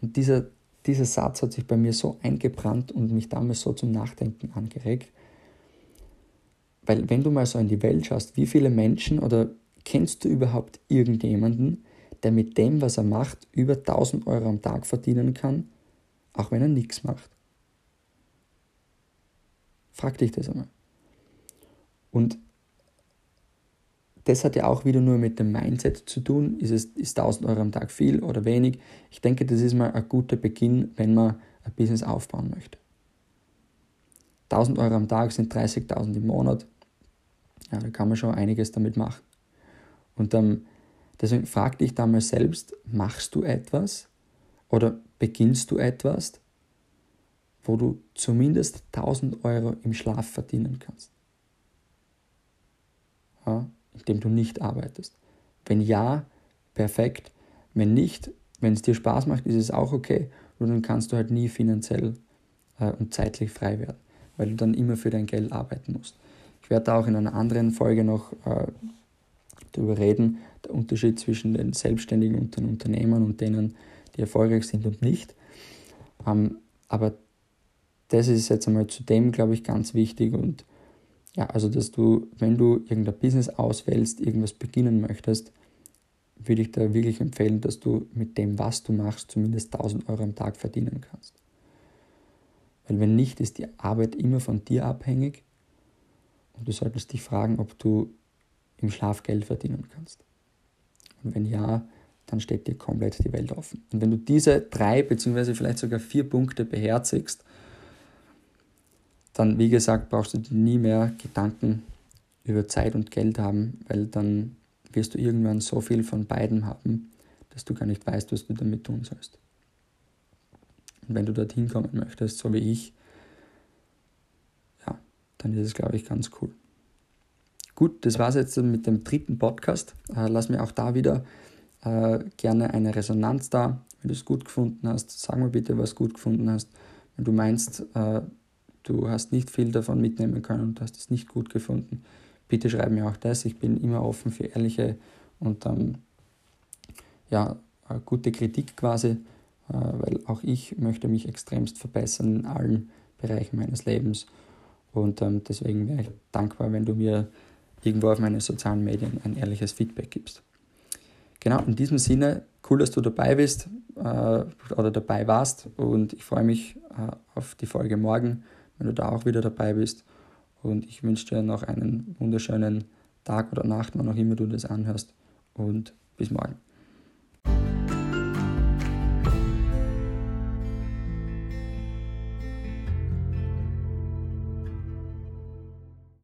Und dieser, dieser Satz hat sich bei mir so eingebrannt und mich damals so zum Nachdenken angeregt. Weil wenn du mal so in die Welt schaust, wie viele Menschen oder kennst du überhaupt irgendjemanden, der mit dem, was er macht, über 1000 Euro am Tag verdienen kann, auch wenn er nichts macht? Frag dich das einmal. Und das hat ja auch wieder nur mit dem Mindset zu tun. Ist, es, ist 1000 Euro am Tag viel oder wenig? Ich denke, das ist mal ein guter Beginn, wenn man ein Business aufbauen möchte. 1000 Euro am Tag sind 30.000 im Monat. Ja, da kann man schon einiges damit machen. Und ähm, deswegen frag dich da mal selbst, machst du etwas oder beginnst du etwas, wo du zumindest 1000 Euro im Schlaf verdienen kannst? Ja, indem du nicht arbeitest? Wenn ja, perfekt. Wenn nicht, wenn es dir Spaß macht, ist es auch okay. Und dann kannst du halt nie finanziell äh, und zeitlich frei werden, weil du dann immer für dein Geld arbeiten musst. Ich werde da auch in einer anderen Folge noch äh, darüber reden, der Unterschied zwischen den Selbstständigen und den Unternehmern und denen, die erfolgreich sind und nicht. Ähm, aber das ist jetzt einmal zu dem, glaube ich, ganz wichtig und ja, also dass du, wenn du irgendein Business auswählst, irgendwas beginnen möchtest, würde ich dir wirklich empfehlen, dass du mit dem, was du machst, zumindest 1000 Euro am Tag verdienen kannst. Weil wenn nicht, ist die Arbeit immer von dir abhängig und du solltest dich fragen, ob du im Schlaf Geld verdienen kannst. Und wenn ja, dann steht dir komplett die Welt offen. Und wenn du diese drei beziehungsweise vielleicht sogar vier Punkte beherzigst, dann, wie gesagt, brauchst du nie mehr Gedanken über Zeit und Geld haben, weil dann wirst du irgendwann so viel von beiden haben, dass du gar nicht weißt, was du damit tun sollst. Und wenn du dorthin kommen möchtest, so wie ich, ja, dann ist es, glaube ich, ganz cool. Gut, das war es jetzt mit dem dritten Podcast. Äh, lass mir auch da wieder äh, gerne eine Resonanz da. Wenn du es gut gefunden hast, sag mir bitte, was du gut gefunden hast. Wenn du meinst, äh, du hast nicht viel davon mitnehmen können und hast es nicht gut gefunden, bitte schreib mir auch das. Ich bin immer offen für ehrliche und ähm, ja, äh, gute Kritik quasi, äh, weil auch ich möchte mich extremst verbessern in allen Bereichen meines Lebens. Und ähm, deswegen wäre ich dankbar, wenn du mir irgendwo auf meinen sozialen Medien ein ehrliches Feedback gibst. Genau, in diesem Sinne, cool, dass du dabei bist äh, oder dabei warst und ich freue mich äh, auf die Folge morgen wenn du da auch wieder dabei bist. Und ich wünsche dir noch einen wunderschönen Tag oder Nacht, wann auch immer du das anhörst. Und bis morgen.